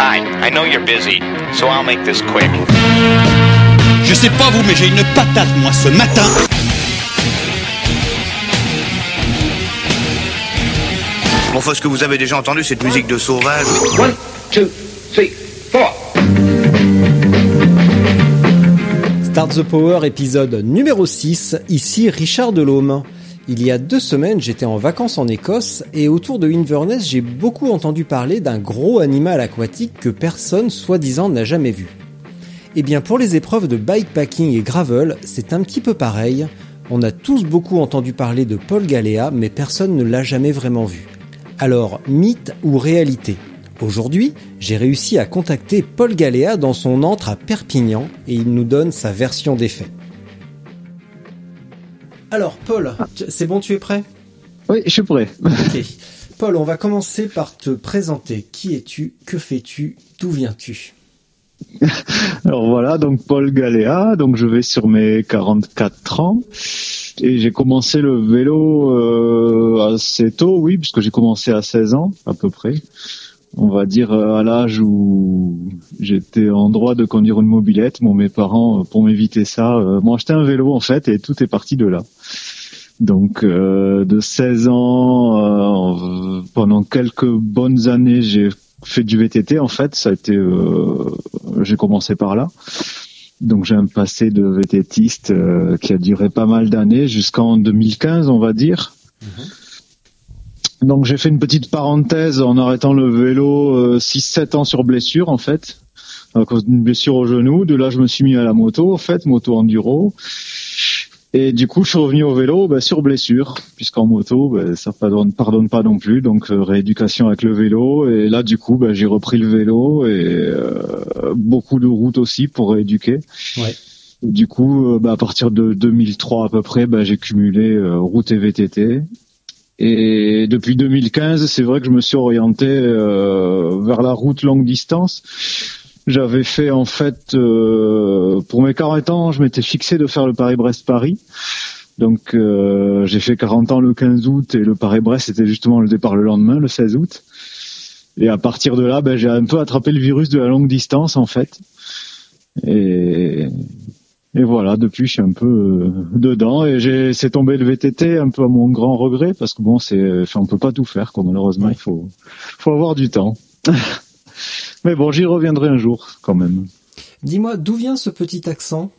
Hi, I know you're busy, so I'll make this quick. Je sais pas vous, mais j'ai une patate, moi, ce matin. Bon, enfin, ce que vous avez déjà entendu, cette musique de sauvage. One, two, three, four. Start the Power épisode numéro 6, ici Richard Delhomme. Il y a deux semaines, j'étais en vacances en Écosse et autour de Inverness, j'ai beaucoup entendu parler d'un gros animal aquatique que personne soi-disant n'a jamais vu. Eh bien pour les épreuves de bikepacking et gravel, c'est un petit peu pareil. On a tous beaucoup entendu parler de Paul Galéa, mais personne ne l'a jamais vraiment vu. Alors, mythe ou réalité? Aujourd'hui, j'ai réussi à contacter Paul Galéa dans son antre à Perpignan et il nous donne sa version des faits. Alors, Paul, c'est bon, tu es prêt? Oui, je suis prêt. Ok. Paul, on va commencer par te présenter. Qui es-tu? Que fais-tu? D'où viens-tu? Alors voilà, donc Paul Galéa, donc je vais sur mes 44 ans et j'ai commencé le vélo euh, assez tôt, oui, puisque j'ai commencé à 16 ans à peu près. On va dire euh, à l'âge où j'étais en droit de conduire une mobilette. Bon, mes parents, euh, pour m'éviter ça, euh, m'ont acheté un vélo en fait et tout est parti de là. Donc de 16 ans, euh, pendant quelques bonnes années, j'ai fait du VTT en fait. Ça a été, j'ai commencé par là. Donc j'ai un passé de VTTiste qui a duré pas mal d'années jusqu'en 2015, on va dire. Donc j'ai fait une petite parenthèse en arrêtant le vélo 6-7 ans sur blessure en fait, à cause d'une blessure au genou. De là je me suis mis à la moto en fait, moto enduro. Et du coup, je suis revenu au vélo bah, sur blessure, puisqu'en moto, bah, ça pardonne, pardonne pas non plus. Donc euh, rééducation avec le vélo. Et là, du coup, bah, j'ai repris le vélo et euh, beaucoup de routes aussi pour rééduquer. Ouais. Du coup, euh, bah, à partir de 2003 à peu près, bah, j'ai cumulé euh, route et VTT. Et depuis 2015, c'est vrai que je me suis orienté euh, vers la route longue distance. J'avais fait en fait euh, pour mes 40 ans, je m'étais fixé de faire le Paris-Brest-Paris. Donc euh, j'ai fait 40 ans le 15 août et le Paris-Brest c'était justement le départ le lendemain, le 16 août. Et à partir de là, ben, j'ai un peu attrapé le virus de la longue distance en fait. Et, et voilà, depuis je suis un peu euh, dedans et j'ai c'est tombé le VTT un peu à mon grand regret parce que bon c'est enfin on peut pas tout faire quoi malheureusement Ouais. il faut faut avoir du temps. Mais bon, j'y reviendrai un jour quand même. Dis-moi, d'où vient ce petit accent?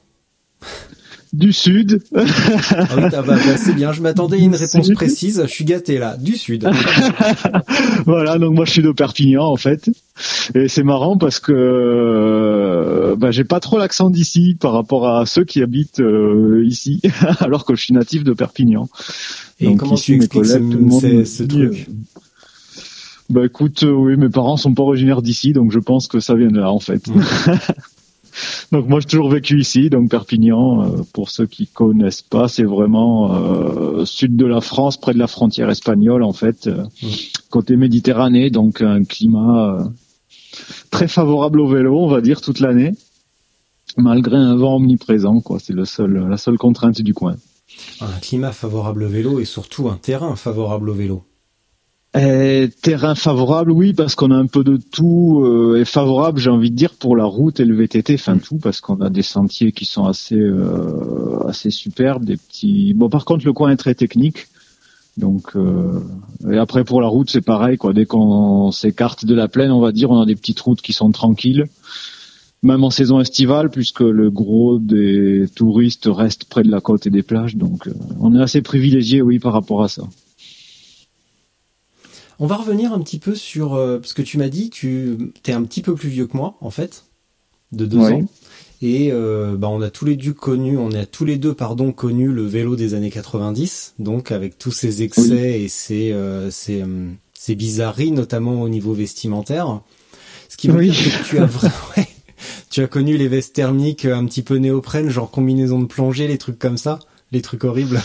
Du sud, Ah oui, ah bah, bah, c'est bien, je m'attendais à une réponse précise, je suis gâté là, du sud. voilà. Donc moi, je suis de Perpignan en fait, et c'est marrant parce que euh, bah, j'ai pas trop l'accent d'ici par rapport à ceux qui habitent euh, ici, alors que je suis natif de Perpignan. Et Donc comment ici, tu mes ce, collègues, tout le monde ce dit, truc? Bah écoute, euh, oui, mes parents sont pas originaires d'ici, donc je pense que ça vient de là en fait. donc moi j'ai toujours vécu ici, donc Perpignan. euh, pour ceux qui connaissent pas, c'est vraiment euh, sud de la France, près de la frontière espagnole en fait, euh, Mm. côté Méditerranée, donc un climat euh, très favorable au vélo, on va dire toute l'année, malgré un vent omniprésent. quoi. C'est le seul, la seule contrainte du coin. Un climat favorable au vélo et surtout un terrain favorable au vélo. Euh, terrain favorable, oui, parce qu'on a un peu de tout euh, et favorable, j'ai envie de dire, pour la route et le VTT, enfin tout, parce qu'on a des sentiers qui sont assez euh, assez superbes, des petits. Bon, par contre, le coin est très technique, donc euh, et après pour la route, c'est pareil, quoi. Dès qu'on s'écarte de la plaine, on va dire, on a des petites routes qui sont tranquilles, même en saison estivale, puisque le gros des touristes reste près de la côte et des plages, donc euh, on est assez privilégié, oui, par rapport à ça. On va revenir un petit peu sur euh, parce que tu m'as dit tu es un petit peu plus vieux que moi en fait, de deux Ouais. ans. Et euh, bah, on a tous les deux connu, on a tous les deux pardon connu le vélo des années 90, donc avec tous ses excès et ses, euh, ses, euh, ses bizarreries, notamment au niveau vestimentaire. Ce qui veut Oui. dire que tu as vraiment, ouais, tu as connu les vestes thermiques un petit peu néoprène, genre combinaison de plongée, les trucs comme ça, les trucs horribles.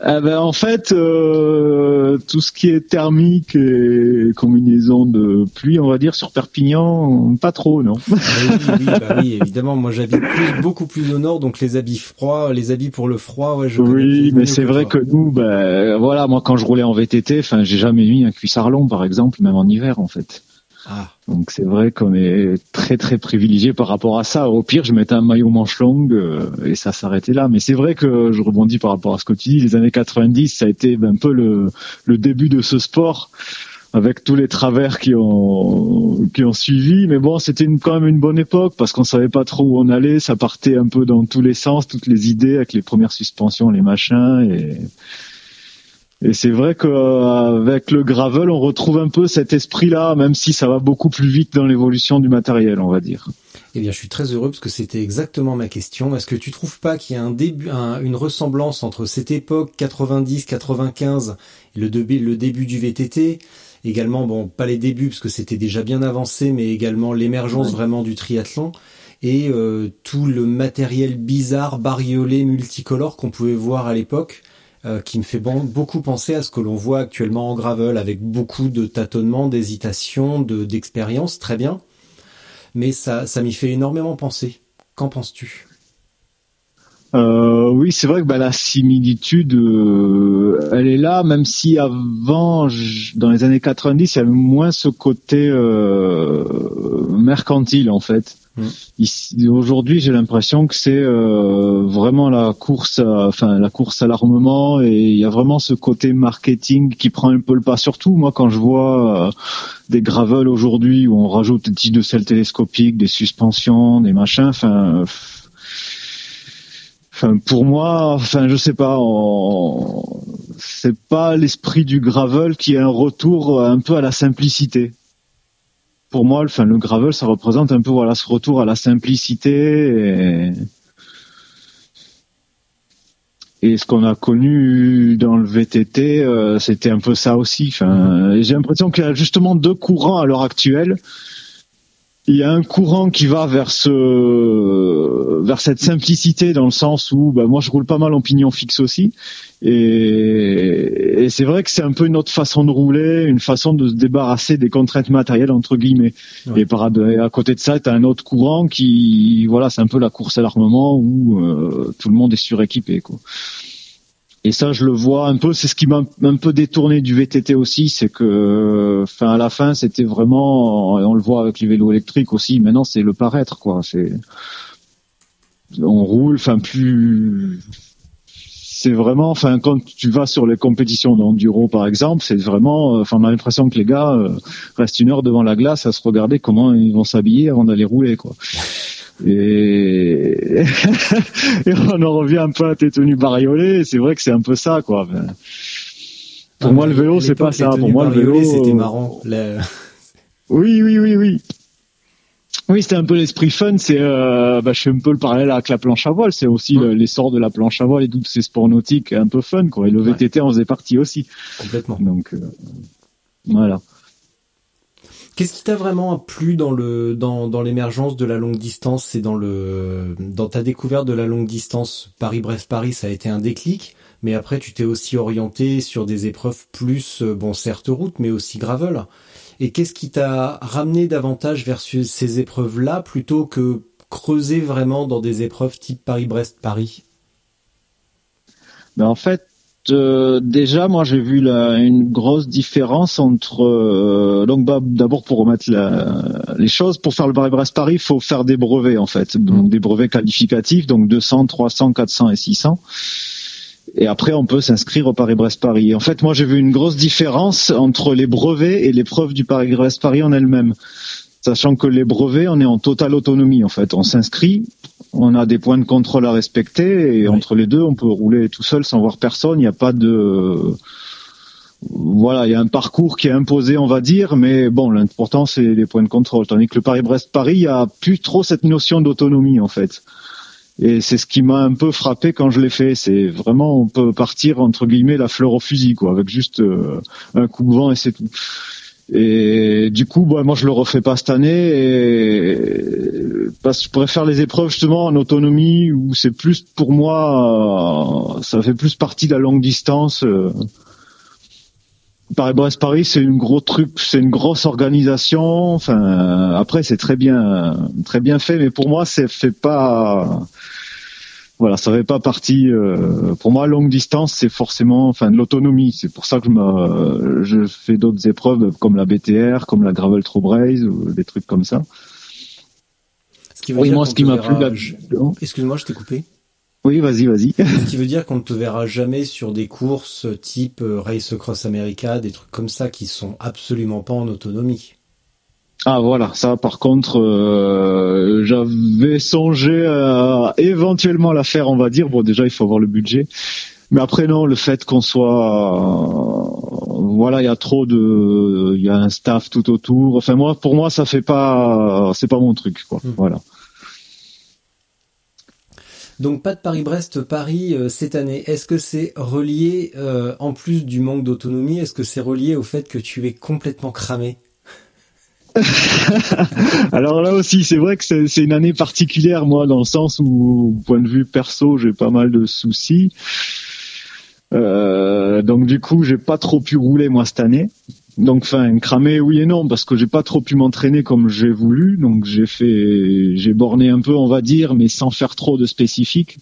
Ah ben, en fait, euh, tout ce qui est thermique et combinaison de pluie, on va dire, sur Perpignan, pas trop, non Ah oui, oui, bah oui, évidemment. Moi, j'habite beaucoup plus au nord, donc les habits froids, les habits pour le froid, ouais, je Oui, mais c'est vrai que nous, ben, voilà, moi quand je roulais en VTT, enfin, j'ai jamais mis un cuissard long, par exemple, même en hiver, en fait. Ah, Donc c'est vrai qu'on est très très privilégié par rapport à ça. Au pire, je mettais un maillot manche longue euh, et ça s'arrêtait là. Mais c'est vrai que je rebondis par rapport à ce que tu dis. Les années 90, ça a été un peu le, le début de ce sport avec tous les travers qui ont qui ont suivi. Mais bon, c'était quand même une bonne époque parce qu'on savait pas trop où on allait. Ça partait un peu dans tous les sens, toutes les idées avec les premières suspensions, les machins et et c'est vrai qu'avec le gravel, on retrouve un peu cet esprit-là, même si ça va beaucoup plus vite dans l'évolution du matériel, on va dire. eh bien, je suis très heureux parce que c'était exactement ma question. Est-ce que tu trouves pas qu'il y a un début, un- une ressemblance entre cette époque 90-95 et le début, le début du VTT Également, bon, pas les débuts parce que c'était déjà bien avancé, mais également l'émergence vraiment du triathlon et euh, tout le matériel bizarre, bariolé, multicolore qu'on pouvait voir à l'époque. Euh, qui me fait beaucoup penser à ce que l'on voit actuellement en gravel, avec beaucoup de tâtonnements, d'hésitations, de d'expérience, très bien. Mais ça, ça m'y fait énormément penser. Qu'en penses-tu? Euh, oui, c'est vrai que bah, la similitude, euh, elle est là, même si avant, dans les années 90, il y avait moins ce côté mercantile en fait. Mm. Aujourd'hui, j'ai l'impression que c'est euh, vraiment la course, à, enfin la course à l'armement, et il y a vraiment ce côté marketing qui prend un peu le pas. Surtout moi, quand je vois euh, des gravels aujourd'hui où on rajoute des de sel télescopiques, des suspensions, des machins, enfin. Enfin, pour moi, enfin, je sais pas, c'est pas l'esprit du gravel qui est un retour un peu à la simplicité. Pour moi, le gravel, ça représente un peu voilà ce retour à la simplicité et, et ce qu'on a connu dans le VTT, euh, c'était un peu ça aussi. J'ai l'impression qu'il y a justement deux courants à l'heure actuelle. Il y a un courant qui va vers ce, vers cette simplicité dans le sens où, bah, moi, je roule pas mal en pignon fixe aussi, et, et c'est vrai que c'est un peu une autre façon de rouler, une façon de se débarrasser des contraintes matérielles entre guillemets. Ouais. Et par à côté de ça, tu as un autre courant qui, voilà, c'est un peu la course à l'armement où euh, tout le monde est suréquipé, quoi. Et ça, je le vois un peu. C'est ce qui m'a un peu détourné du VTT aussi, c'est que, enfin, à la fin, c'était vraiment, on le voit avec les vélos électriques aussi. Maintenant, c'est le paraître, quoi. C'est, on roule, enfin, plus. C'est vraiment, enfin, quand tu vas sur les compétitions d'enduro, par exemple, c'est vraiment, euh, enfin, on a l'impression que les gars euh, restent une heure devant la glace à se regarder comment ils vont s'habiller avant d'aller rouler, quoi. Et... et on en revient un peu à tes tenues bariolées. C'est vrai que c'est un peu ça, quoi. Ben, Pour Ah, moi, mais le vélo, c'est pas ça. Pour moi, le vélo, c'était euh, marrant. Oui, oui, oui, oui. Oui, c'était un peu l'esprit fun. C'est, euh, bah, je fais un peu le parallèle avec la planche à voile. C'est aussi Ouais. le- l'essor de la planche à voile et tous ces sports nautiques un peu fun, quoi. Et le Ouais. VTT en faisait partie aussi. Complètement. Donc, euh, voilà. Qu'est-ce qui t'a vraiment plu dans le dans, dans l'émergence de la longue distance? C'est dans le dans ta découverte de la longue distance Paris-Brest-Paris, ça a été un déclic. Mais après, tu t'es aussi orienté sur des épreuves plus euh, bon certes route, mais aussi gravel. Et qu'est-ce qui t'a ramené davantage vers ce- ces épreuves-là plutôt que creuser vraiment dans des épreuves type Paris-Brest-Paris? Ben, en fait, euh, déjà, moi, j'ai vu la, une grosse différence entre. euh, donc, bah, d'abord, pour remettre la- les choses, pour faire le Paris-Brest-Paris, il faut faire des brevets, en fait. Donc, des brevets qualificatifs, donc 200, 300, 400 et 600. Et après, on peut s'inscrire au Paris-Brest-Paris. En fait, moi, j'ai vu une grosse différence entre les brevets et l'épreuve du Paris-Brest-Paris en elle-même. Sachant que les brevets, on est en totale autonomie, en fait. On s'inscrit, on a des points de contrôle à respecter, et Oui. entre les deux, on peut rouler tout seul sans voir personne. Il n'y a pas de, voilà, il y a un parcours qui est imposé, on va dire, mais bon, l'important c'est les points de contrôle. Tandis que le Paris-Brest-Paris, il y a plus trop cette notion d'autonomie en fait. Et c'est ce qui m'a un peu frappé quand je l'ai fait. C'est vraiment, on peut partir entre guillemets la fleur au fusil, quoi, avec juste euh, un coup de vent et c'est tout. Et du coup, bah, moi, je le refais pas cette année, et... parce que je préfère les épreuves justement en autonomie où c'est plus pour moi, euh, ça fait plus partie de la longue distance. Euh. Paris-Brest Paris, c'est une gros truc, c'est une grosse organisation. Enfin, après, c'est très bien, très bien fait, mais pour moi, c'est fait pas. Voilà, ça fait pas partie. Euh, pour moi, longue distance, c'est forcément, enfin, de l'autonomie. C'est pour ça que je me, je fais d'autres épreuves comme la BTR, comme la Gravel True Braze ou des trucs comme ça. Ce qui veut oui, dire moi, ce qui m'a plu Excuse-moi, je t'ai coupé. Oui, vas-y, vas-y. Ce qui veut dire qu'on ne te verra jamais sur des courses type euh, Race Cross America, des trucs comme ça qui sont absolument pas en autonomie. Ah voilà, ça par contre, euh, j'avais songé à éventuellement la faire, on va dire. Bon, déjà il faut avoir le budget, mais après non, le fait qu'on soit, voilà, il y a trop de, il y a un staff tout autour. Enfin moi, pour moi, ça fait pas, c'est pas mon truc, quoi. Hmm. Voilà. Donc pas de Paris-Brest, Paris euh, cette année. Est-ce que c'est relié, euh, en plus du manque d'autonomie, est-ce que c'est relié au fait que tu es complètement cramé? Alors là aussi, c'est vrai que c'est une année particulière, moi, dans le sens où, point de vue perso, j'ai pas mal de soucis. Euh, donc du coup, j'ai pas trop pu rouler moi cette année. Donc, enfin, cramé, oui et non, parce que j'ai pas trop pu m'entraîner comme j'ai voulu. Donc, j'ai fait, j'ai borné un peu, on va dire, mais sans faire trop de spécifique.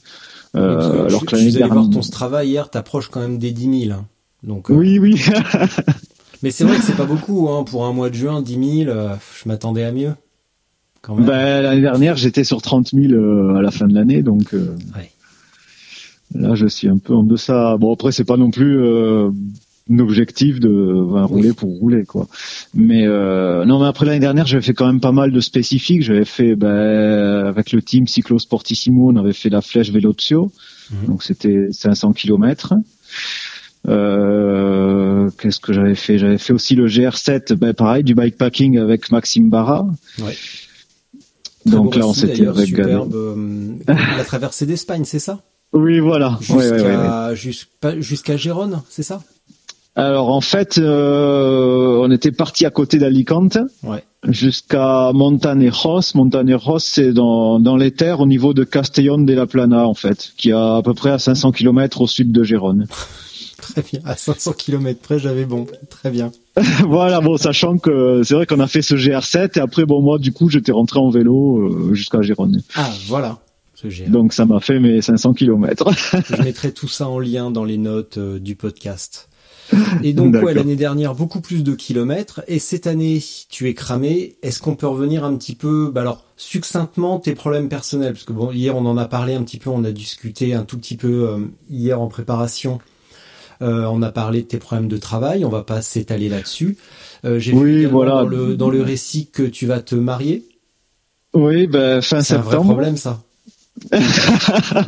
Euh, alors que l'année dernière. voir ton travail hier, t'approches quand même des 10 000. Hein. Donc. Euh, oui, oui. mais c'est vrai que c'est pas beaucoup, hein, pour un mois de juin, 10 000. Euh, je m'attendais à mieux. Quand même. Ben, l'année dernière, j'étais sur 30 000 à la fin de l'année, donc. Ouais. Là, je suis un peu en deçà. Bon, après, c'est pas non plus un objectif de rouler pour rouler quoi. Mais euh, non, mais après l'année dernière, j'avais fait quand même pas mal de spécifiques. J'avais fait ben, avec le team Cyclo Sportissimo, on avait fait la flèche Velozio, mhm. donc c'était 500 km. Euh, Qu'est-ce que j'avais fait? J'avais fait aussi le GR7, ben pareil, du bikepacking avec Maxime Barra. Ouais. Donc là, on s'était régalé. Euh, la traversée d'Espagne, c'est ça? Oui, voilà. Jusqu'à jusqu'à Gérone, c'est ça? Alors en fait, euh, on était parti à côté d'Alicante ouais. jusqu'à Montanejos. Montanejos, c'est dans, dans les terres au niveau de Castellón de la Plana en fait, qui est à peu près à 500 km au sud de Gérone. Très bien, à 500 km près, j'avais bon. Très bien. voilà, bon, sachant que c'est vrai qu'on a fait ce GR7 et après, bon, moi, du coup, j'étais rentré en vélo euh, jusqu'à Gérone. Ah, voilà. Donc ça m'a fait mes 500 km. Je mettrai tout ça en lien dans les notes euh, du podcast. Et donc, ouais, l'année dernière, beaucoup plus de kilomètres. Et cette année, tu es cramé. Est-ce qu'on peut revenir un petit peu, bah alors, succinctement, tes problèmes personnels? Parce que bon, hier, on en a parlé un petit peu, on a discuté un tout petit peu euh, hier en préparation. Euh, on a parlé de tes problèmes de travail. On va pas s'étaler là-dessus. Euh, J'ai vu voilà. dans, le, dans le récit que tu vas te marier. Oui, ben, fin septembre. C'est un vrai problème, ça.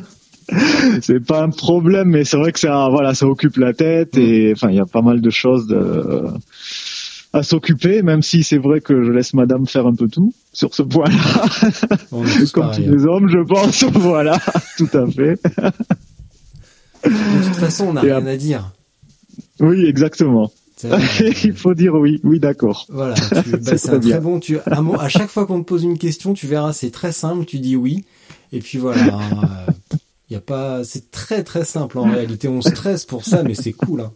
c'est pas un problème, mais c'est vrai que ça, voilà, ça occupe la tête et mm. enfin, il y a pas mal de choses de, à s'occuper, même si c'est vrai que je laisse Madame faire un peu tout sur ce point-là, comme tous les hommes, je pense. voilà, tout à fait. De toute façon, on n'a rien à dire. Oui, exactement. Il faut dire oui, oui, d'accord. Voilà, bah, c'est un très bon. Tu, à, à chaque fois qu'on te pose une question, tu verras, c'est très simple. Tu dis oui, et puis voilà. Hein, euh, a pas, c'est très très simple en réalité. On stresse pour ça, mais c'est cool. Hein.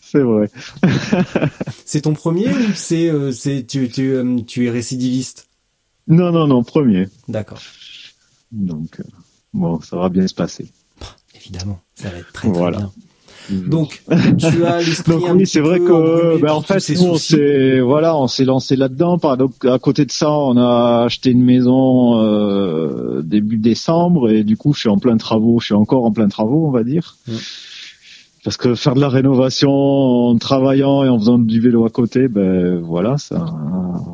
C'est vrai. c'est ton premier ou c'est, euh, c'est tu, tu, euh, tu es récidiviste? Non, non, non, premier. D'accord. Donc, bon, ça va bien se passer. Évidemment, ça va être très, très bien. Donc, tu as l'esprit Donc, oui, c'est vrai que, ben, en fait, nous, on s'est, voilà, on s'est lancé là-dedans. Donc, à côté de ça, on a acheté une maison euh, début décembre et du coup, je suis en plein travaux. Je suis encore en plein travaux, on va dire. Parce que faire de la rénovation en travaillant et en faisant du vélo à côté, ben voilà, ça,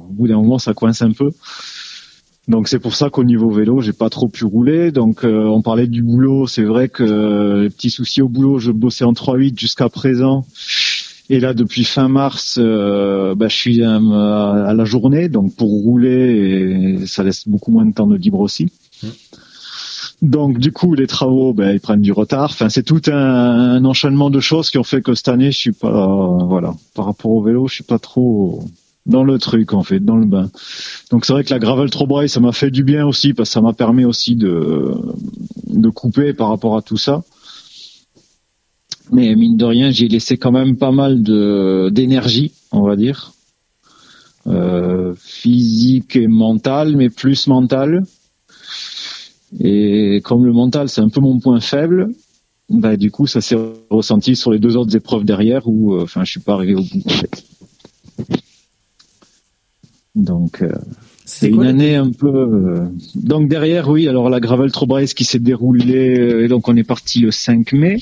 au bout d'un moment, ça coince un peu. Donc c'est pour ça qu'au niveau vélo, j'ai pas trop pu rouler. Donc euh, on parlait du boulot, c'est vrai que euh, les petits soucis au boulot, je bossais en 3-8 jusqu'à présent. Et là, depuis fin mars, euh, bah, je suis à, à la journée, donc pour rouler, et ça laisse beaucoup moins de temps de libre aussi. Donc du coup, les travaux, ben, ils prennent du retard. Enfin, c'est tout un, un enchaînement de choses qui ont fait que cette année, je suis pas, voilà, par rapport au vélo, je suis pas trop dans le truc en fait, dans le bain. Donc c'est vrai que la gravel Trobraille, ça m'a fait du bien aussi parce que ça m'a permis aussi de de couper par rapport à tout ça. Mais mine de rien, j'ai laissé quand même pas mal de d'énergie, on va dire, euh, physique et mentale, mais plus mentale. Et comme le mental, c'est un peu mon point faible, bah, du coup, ça s'est ressenti sur les deux autres épreuves derrière où, euh, enfin, je suis pas arrivé au bout. Donc, euh, c'est une année un peu. euh, Donc derrière, oui. Alors la Gravel Trobrace qui s'est déroulée, euh, et donc on est parti le 5 mai.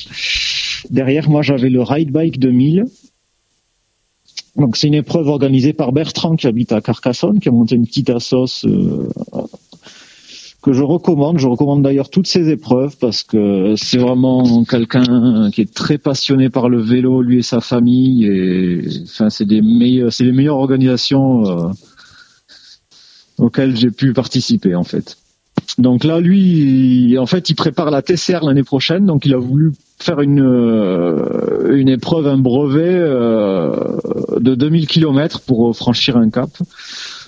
Derrière, moi, j'avais le Ride Bike 2000. Donc c'est une épreuve organisée par Bertrand qui habite à Carcassonne, qui a monté une petite assos euh, que je recommande. Je recommande d'ailleurs toutes ces épreuves parce que c'est vraiment quelqu'un qui est très passionné par le vélo, lui et sa famille. Et enfin, c'est des meilleurs, c'est les meilleures organisations auxquelles j'ai pu participer en fait. Donc là, lui, en fait, il prépare la TCR l'année prochaine. Donc il a voulu faire une euh, une épreuve, un brevet euh, de 2000 km pour franchir un cap.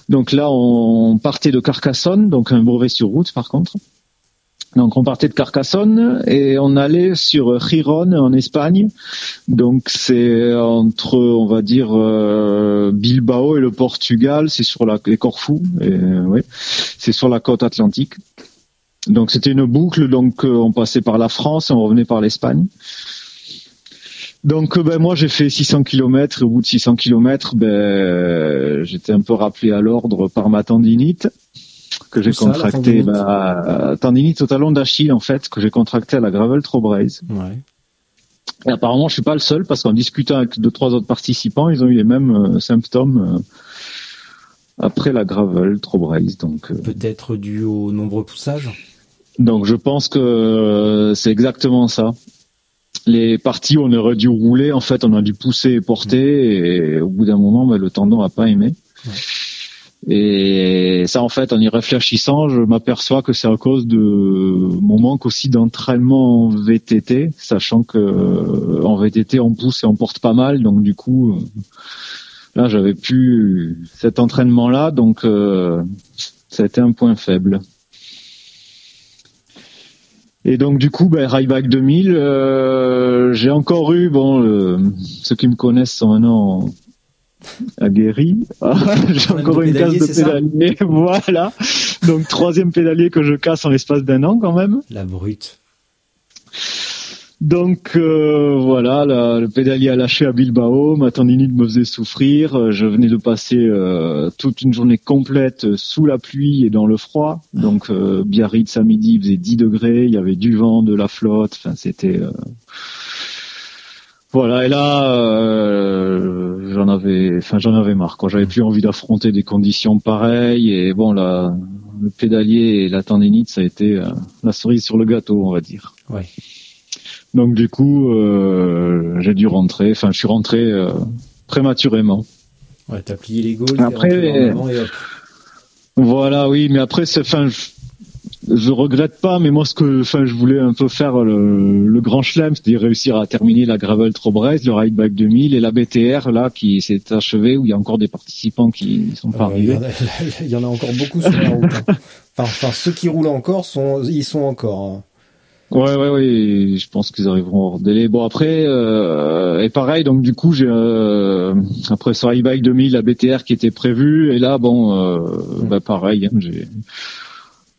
Donc là, on partait de Carcassonne, donc un brevet sur route par contre. Donc on partait de Carcassonne et on allait sur Giron en Espagne. Donc c'est entre, on va dire, euh, Bilbao et le Portugal. C'est sur la et c'est sur la côte atlantique. Donc c'était une boucle. Donc euh, on passait par la France et on revenait par l'Espagne. Donc euh, ben moi j'ai fait 600 km au bout de 600 km ben j'étais un peu rappelé à l'ordre par ma tendinite que j'ai contracté tendinite bah, tendinite au talon d'Achille en fait que j'ai contracté à la Gravel Trobraise. Ouais. Et apparemment je suis pas le seul parce qu'en discutant avec deux trois autres participants ils ont eu les mêmes euh, symptômes euh, après la Gravel Trobraise donc euh, Peut-être dû aux nombreux poussages? donc je pense que euh, c'est exactement ça. Les parties où on aurait dû rouler, en fait, on a dû pousser et porter, et au bout d'un moment, ben, le tendon a pas aimé. Et ça, en fait, en y réfléchissant, je m'aperçois que c'est à cause de mon manque aussi d'entraînement en VTT, sachant que euh, en VTT on pousse et on porte pas mal, donc du coup, euh, là, j'avais plus cet entraînement-là, donc euh, ça a été un point faible. Et donc du coup, ben, Ryback 2000, euh, j'ai encore eu, bon, euh, ceux qui me connaissent sont maintenant aguerris. j'ai Problème encore de une casse pédalier, de c'est ça pédalier, voilà. Donc troisième pédalier que je casse en l'espace d'un an quand même. La brute. Donc euh, voilà, la- le pédalier a lâché à Bilbao, ma tendinite me faisait souffrir, euh, je venais de passer euh, toute une journée complète sous la pluie et dans le froid. Donc euh, Biarritz à midi il faisait 10 degrés, il y avait du vent, de la flotte, enfin c'était euh, voilà, et là euh, j'en avais enfin j'en avais marre quoi, j'avais plus envie d'affronter des conditions pareilles et bon là le pédalier et la tendinite ça a été euh, la cerise sur le gâteau, on va dire. Ouais. Donc du coup, euh, j'ai dû rentrer. Enfin, je suis rentré euh, prématurément. Ouais, t'as plié les gaules. Après, et hop. Voilà, oui, mais après, c'est, enfin, je, je regrette pas, mais moi, ce que, enfin, je voulais un peu faire le, le grand chelem, c'est-à-dire réussir à terminer la Gravel Trobraise, le Ride Back 2000 et la BTR là qui s'est achevée où il y a encore des participants qui ne sont pas Euh, il, y arrivés. en a, il y en a encore beaucoup sur la route. hein. Enfin, enfin, ceux qui roulent encore sont, ils sont encore. hein. Ouais, ouais, ouais. Je pense qu'ils arriveront hors délai. Bon après, euh, et pareil. Donc du coup, j'ai euh, après sur e-bike 2000, la BTR qui était prévue, et là, bon, euh, bah pareil. hein, j'ai-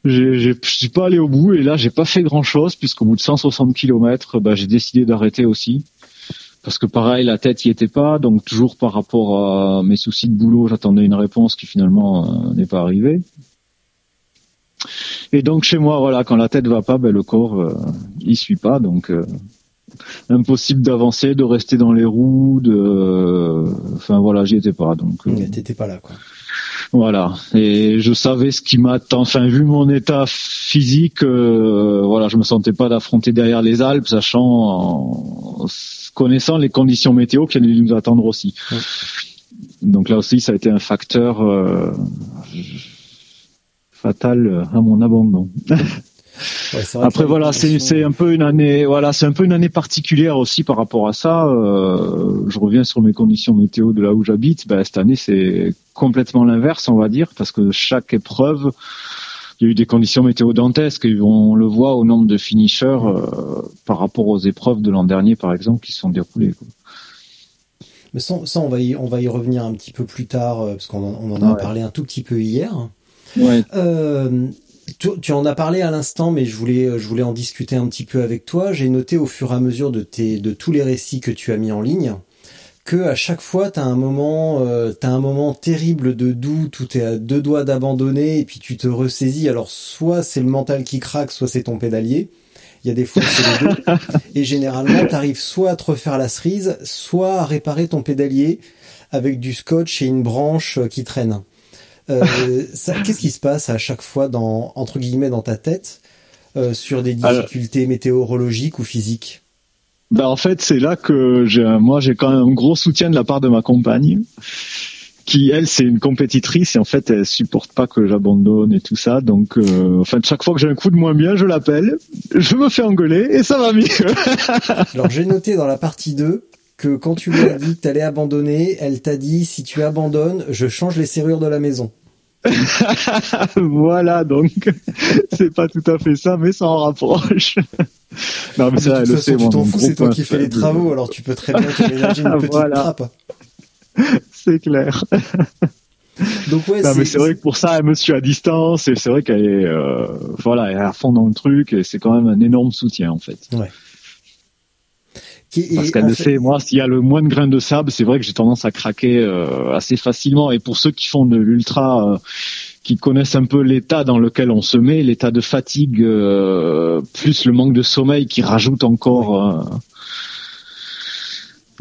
je suis pas allé au bout, et là, j'ai pas fait grand chose puisqu'au bout de 160 km, bah, j'ai décidé d'arrêter aussi. Parce que pareil, la tête y était pas, donc toujours par rapport à mes soucis de boulot, j'attendais une réponse qui finalement euh, n'est pas arrivée. Et donc chez moi, voilà, quand la tête va pas, ben, le corps euh, il suit pas, donc euh, impossible d'avancer, de rester dans les roues, de, enfin voilà, j'y étais pas, donc euh, T'étais pas là, quoi. Voilà. Et je savais ce qui m'attend. Enfin, vu mon état physique, euh, voilà, je me sentais pas d'affronter derrière les Alpes, sachant, en connaissant les conditions météo qui allaient nous attendre aussi. Donc là aussi, ça a été un facteur euh, fatal à mon abandon. Après voilà, c'est un peu une année, voilà, c'est un peu une année particulière aussi par rapport à ça. Euh, je reviens sur mes conditions météo de là où j'habite. Ben, cette année, c'est complètement l'inverse, on va dire, parce que chaque épreuve, il y a eu des conditions météo dantesques. Et on le voit au nombre de finishers euh, par rapport aux épreuves de l'an dernier, par exemple, qui se sont déroulées. Quoi. Mais ça, on va y, on va y revenir un petit peu plus tard, euh, parce qu'on on en a parlé un tout petit peu hier. Ouais. Euh, tu, en as parlé à l'instant, mais je voulais, je voulais en discuter un petit peu avec toi. J'ai noté au fur et à mesure de, tes, de tous les récits que tu as mis en ligne que à chaque fois tu as un moment euh, t'as un moment terrible de doute où t'es à deux doigts d'abandonner et puis tu te ressaisis. Alors soit c'est le mental qui craque soit c'est ton pédalier. Il y a des fois c'est les deux. Et généralement t'arrives soit à te refaire la cerise soit à réparer ton pédalier avec du scotch et une branche qui traîne. Euh, Qu'est-ce qui se passe à chaque fois dans entre guillemets dans ta tête euh, sur des difficultés météorologiques ou physiques? Ben en fait, c'est là que j'ai, moi, j'ai quand même un gros soutien de la part de ma compagne, qui elle, c'est une compétitrice et en fait, elle supporte pas que j'abandonne et tout ça. Donc, euh, enfin, chaque fois que j'ai un coup de moins bien, je l'appelle, je me fais engueuler et ça va mieux. Alors, j'ai noté dans la partie 2 que quand tu lui as dit que t'allais abandonner, elle t'a dit si tu abandonnes, je change les serrures de la maison. voilà, donc c'est pas tout à fait ça, mais ça en rapproche. non, mais ça, le Tu t'en fous, c'est toi qui fais les travaux, alors tu peux très bien t'aménager une petite voilà. trappe. C'est clair. Donc ouais, c'est vrai que pour ça, elle me suit à distance et c'est vrai qu'elle est, euh, voilà, elle est à fond dans le truc et c'est quand même un énorme soutien en fait. Ouais. Parce qu'elle le sait, moi, s'il y a le moins de grains de sable, c'est vrai que j'ai tendance à craquer euh, assez facilement. Et pour ceux qui font de l'ultra, euh, qui connaissent un peu l'état dans lequel on se met, l'état de fatigue, euh, plus le manque de sommeil qui rajoute encore.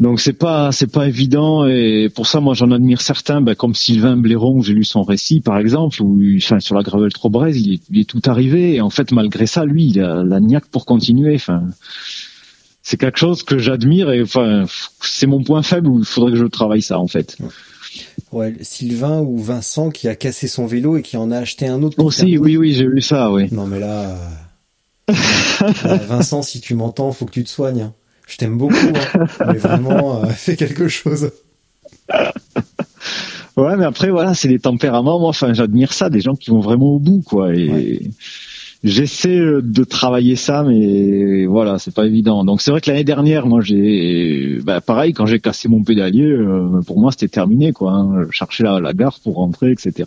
Donc c'est pas c'est pas évident et pour ça moi j'en admire certains ben, comme Sylvain Blairon j'ai lu son récit par exemple où enfin sur la gravel trop il est, il est tout arrivé et en fait malgré ça lui il a la niaque pour continuer enfin c'est quelque chose que j'admire et enfin c'est mon point faible où il faudrait que je travaille ça en fait. Ouais, Sylvain ou Vincent qui a cassé son vélo et qui en a acheté un autre. Aussi, oui, oui, j'ai vu ça, oui. Non, mais là, Vincent, si tu m'entends, faut que tu te soignes. Hein. Je t'aime beaucoup, hein. mais vraiment, euh, fais quelque chose. ouais, mais après, voilà, c'est des tempéraments. Moi, enfin, j'admire ça, des gens qui vont vraiment au bout, quoi. Et j'essaie euh, de travailler ça, mais voilà, c'est pas évident. Donc c'est vrai que l'année dernière, moi j'ai, bah, pareil, quand j'ai cassé mon pédalier, euh, pour moi c'était terminé, quoi. Hein. Je cherchais la, gare pour rentrer, etc.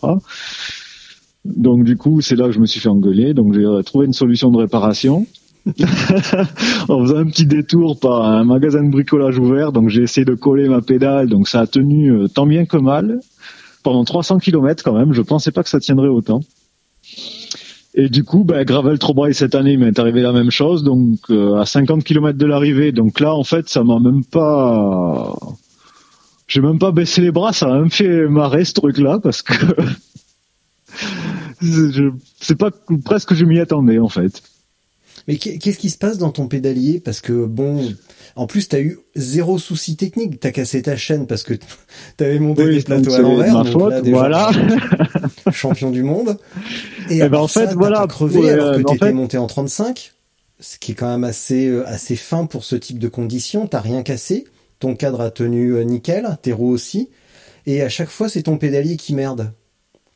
Donc du coup, c'est là que je me suis fait engueuler. Donc j'ai trouvé une solution de réparation. en faisant un petit détour par un magasin de bricolage ouvert. Donc j'ai essayé de coller ma pédale. Donc ça a tenu euh, tant bien que mal pendant 300 km quand même. Je pensais pas que ça tiendrait autant. Et du coup, bah, Gravel Trobraille cette année il m'est arrivé la même chose, donc euh, à 50 km de l'arrivée. Donc là, en fait, ça m'a même pas, j'ai même pas baissé les bras, ça m'a même fait marrer ce truc-là parce que c'est pas presque que je m'y attendais en fait. Mais qu'est-ce qui se passe dans ton pédalier? Parce que bon, en plus, t'as eu zéro souci technique. T'as cassé ta chaîne parce que t'avais monté des plateaux à l'envers. voilà. champion du monde. Et, eh ben en fait, voilà. crevé alors que t'étais monté en 35. Ce qui est quand même assez, euh, assez fin pour ce type de conditions. T'as rien cassé. Ton cadre a tenu euh, nickel. Tes roues aussi. Et à chaque fois, c'est ton pédalier qui merde.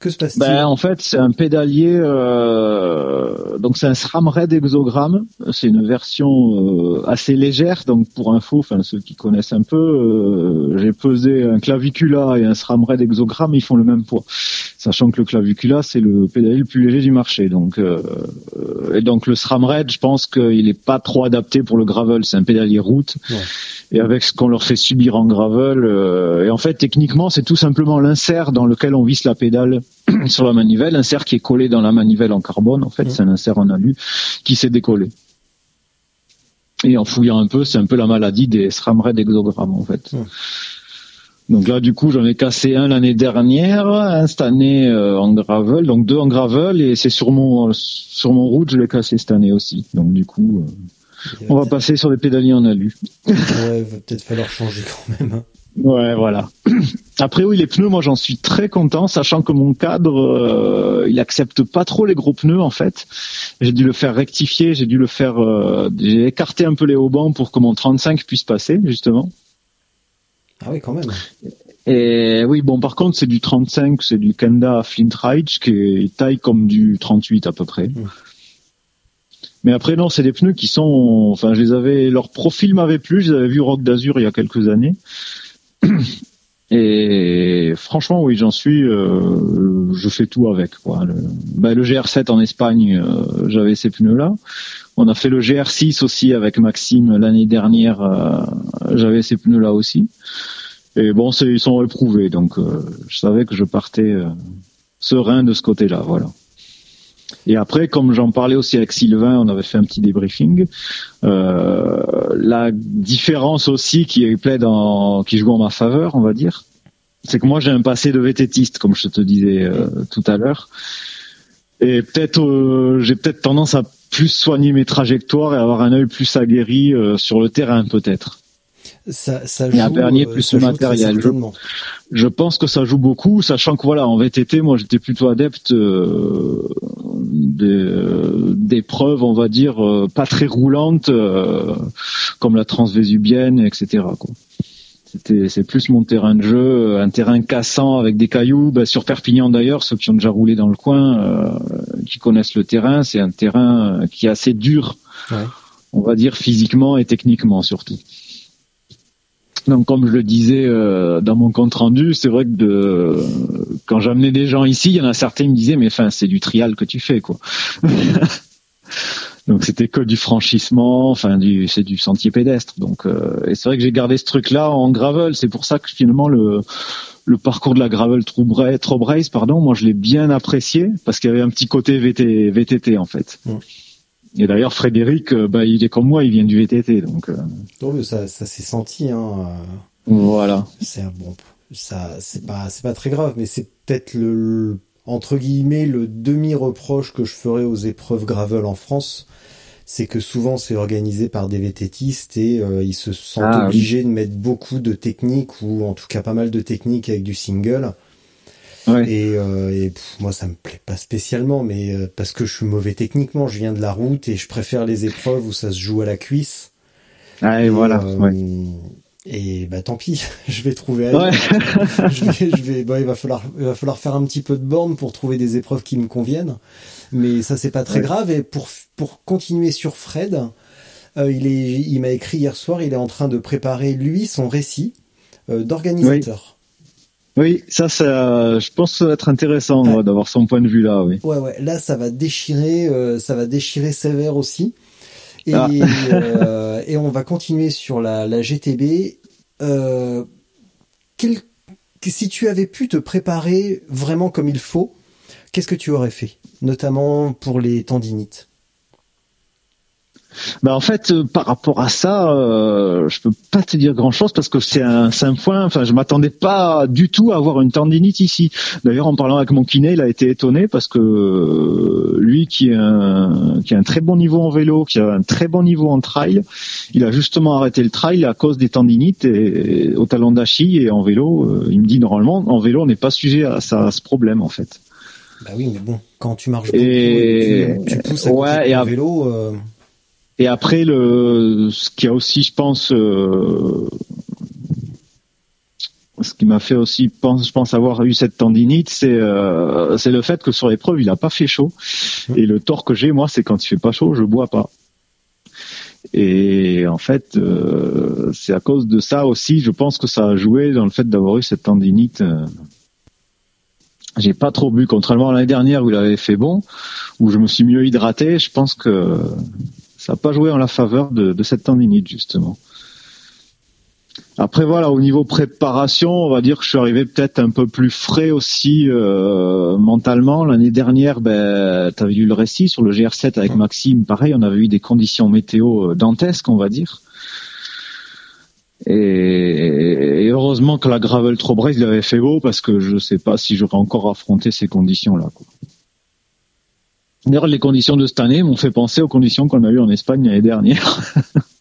Que se passe-t-il ben, En fait, c'est un pédalier, euh, donc c'est un SRAM Red Exogramme. C'est une version euh, assez légère. Donc pour info, enfin ceux qui connaissent un peu, euh, j'ai pesé un clavicula et un SRAM Red Exogramme, ils font le même poids. Sachant que le clavicula, c'est le pédalier le plus léger du marché. Donc euh, et donc le SRAM Red, je pense qu'il est pas trop adapté pour le gravel. C'est un pédalier route. Et avec ce qu'on leur fait subir en gravel, et en fait techniquement, c'est tout simplement l'insert dans lequel on visse la pédale sur la manivelle, un cerf qui est collé dans la manivelle en carbone, en fait, c'est un insert en alu qui s'est décollé. Et en fouillant un peu, c'est un peu la maladie des SRAM Red exogrammes, en fait. Donc là, du coup, j'en ai cassé un l'année dernière, un cette année euh, en gravel, donc deux en gravel, et c'est sur mon sur mon route, je l'ai cassé cette année aussi. Donc du coup, euh, on va passer sur des pédaliers en alu. Ouais, va peut-être falloir changer quand même. hein. Ouais, voilà. Après, oui, les pneus, moi, j'en suis très content, sachant que mon cadre, euh, il accepte pas trop les gros pneus, en fait. J'ai dû le faire rectifier, j'ai dû le faire, euh, j'ai écarté un peu les haubans pour que mon 35 puisse passer, justement. Ah oui, quand même. Et oui, bon, par contre, c'est du 35, c'est du Kenda Flint Ridge qui est taille comme du 38 à peu près. Mm. Mais après, non, c'est des pneus qui sont, enfin, je les avais, leur profil m'avait plu, je les avais vus Rock d'Azur il y a quelques années. Et franchement, oui, j'en suis, euh, je fais tout avec. Quoi. Le, bah, le GR7 en Espagne, euh, j'avais ces pneus-là. On a fait le GR6 aussi avec Maxime l'année dernière, euh, j'avais ces pneus-là aussi. Et bon, ils sont éprouvés, donc je savais que je partais serein de ce côté-là, voilà. Et après, comme j'en parlais aussi avec Sylvain, on avait fait un petit débriefing. Euh, la différence aussi qui plaide en, qui joue en ma faveur, on va dire, c'est que moi j'ai un passé de vététiste, comme je te disais euh, tout à l'heure. Et peut-être, euh, j'ai peut-être tendance à plus soigner mes trajectoires et avoir un œil plus aguerri euh, sur le terrain, peut-être. Ça, ça y a un joue, Bernier euh, plus ça le joue matériel, je- pense que ça joue beaucoup, sachant que voilà, en VTT, moi j'étais plutôt adepte euh, des- d'épreuves, on va dire, euh, pas très roulantes, euh, comme la transvésubienne, etc. quoi. C'était, c'est plus mon terrain de jeu, un terrain cassant avec des cailloux. Bah, sur Perpignan d'ailleurs, ceux qui ont déjà roulé dans le coin, euh, qui connaissent le terrain, c'est un terrain euh, qui est assez dur, Ouais. on va dire physiquement et techniquement surtout. Donc, comme je le disais euh, dans mon compte rendu, c'est vrai que quand j'amenais des gens ici, il y en a certains qui me disaient, mais c'est du trial que tu fais, quoi. Donc, c'était que du franchissement, enfin, du, c'est du sentier pédestre. Donc, euh, et c'est vrai que j'ai gardé ce truc-là en gravel. C'est pour ça que finalement le parcours de la gravel Trobraise, pardon, moi je l'ai bien apprécié parce qu'il y avait un petit côté VT, VTT en fait. Mm. Et d'ailleurs Frédéric, euh, bah, il est comme moi, il vient du VTT, donc euh, mais ça, ça s'est senti. Hein. euh, voilà. C'est bon, ça, c'est pas, c'est pas très grave, mais c'est peut-être le, entre guillemets le demi reproche que je ferais aux épreuves gravel en France, c'est que souvent c'est organisé par des vététistes et euh, ils se sentent Ah, oui. obligés de mettre beaucoup de techniques ou en tout cas pas mal de techniques avec du single. Ouais. Et, euh, et pff, moi, ça me plaît pas spécialement, mais euh, parce que je suis mauvais techniquement, je viens de la route et je préfère les épreuves où ça se joue à la cuisse. Ah, et voilà. euh, ouais. Et bah tant pis, je vais trouver. Ouais. je vais, je vais, bah, il va falloir, il va falloir faire un petit peu de borne pour trouver des épreuves qui me conviennent. Mais ça c'est pas très grave. Et pour pour continuer sur Fred, euh, il est, il m'a écrit hier soir. Il est en train de préparer lui son récit euh, d'organisateur. Oui, ça, ça, je pense que ça va être intéressant Ouais. ouais, d'avoir son point de vue là, oui. Ouais, ouais. Là, ça va déchirer, euh, ça va déchirer sévère aussi. Et, Ah. euh, et on va continuer sur la, la GTB. Euh, quel- si tu avais pu te préparer vraiment comme il faut, qu'est-ce que tu aurais fait, notamment pour les tendinites Bah en fait, euh, par rapport à ça, euh, je peux pas te dire grand chose parce que c'est un, un point. Enfin, je m'attendais pas du tout à avoir une tendinite ici. D'ailleurs, en parlant avec mon kiné, il a été étonné parce que euh, lui, qui est un, qui a un très bon niveau en vélo, qui a un très bon niveau en trail, il a justement arrêté le trail à cause des tendinites et, au talon d'Achille et en vélo. euh, il me dit normalement, en vélo, on n'est pas sujet à, ça- à ce problème en fait. Bah oui, mais bon, quand tu marches beaucoup Et- tu, tu pousses à côté ouais, de et à- vélo, euh, Et après, le, ce qui a aussi, je pense, euh, ce qui m'a fait aussi, pense, je pense avoir eu cette tendinite, c'est euh, c'est le fait que sur l'épreuve, il a pas fait chaud. Et le tort que j'ai, moi, c'est quand il fait pas chaud, je bois pas. Et en fait, euh, c'est à cause de ça aussi, je pense que ça a joué dans le fait d'avoir eu cette tendinite. J'ai pas trop bu, contrairement à l'année dernière où il avait fait bon, où je me suis mieux hydraté. Je pense que ça n'a pas joué en la faveur de, de cette tendinite justement. Après voilà, au niveau préparation, on va dire que je suis arrivé peut-être un peu plus frais aussi euh, mentalement. L'année dernière, ben, tu avais lu le récit sur le GR7 avec Maxime. Pareil, on avait eu des conditions météo euh, dantesques, on va dire. Et, heureusement que la gravel trop braise il avait fait beau parce que je sais pas si j'aurais encore affronté ces conditions-là. D'ailleurs, les conditions de cette année m'ont fait penser aux conditions qu'on a eues en Espagne l'année dernière.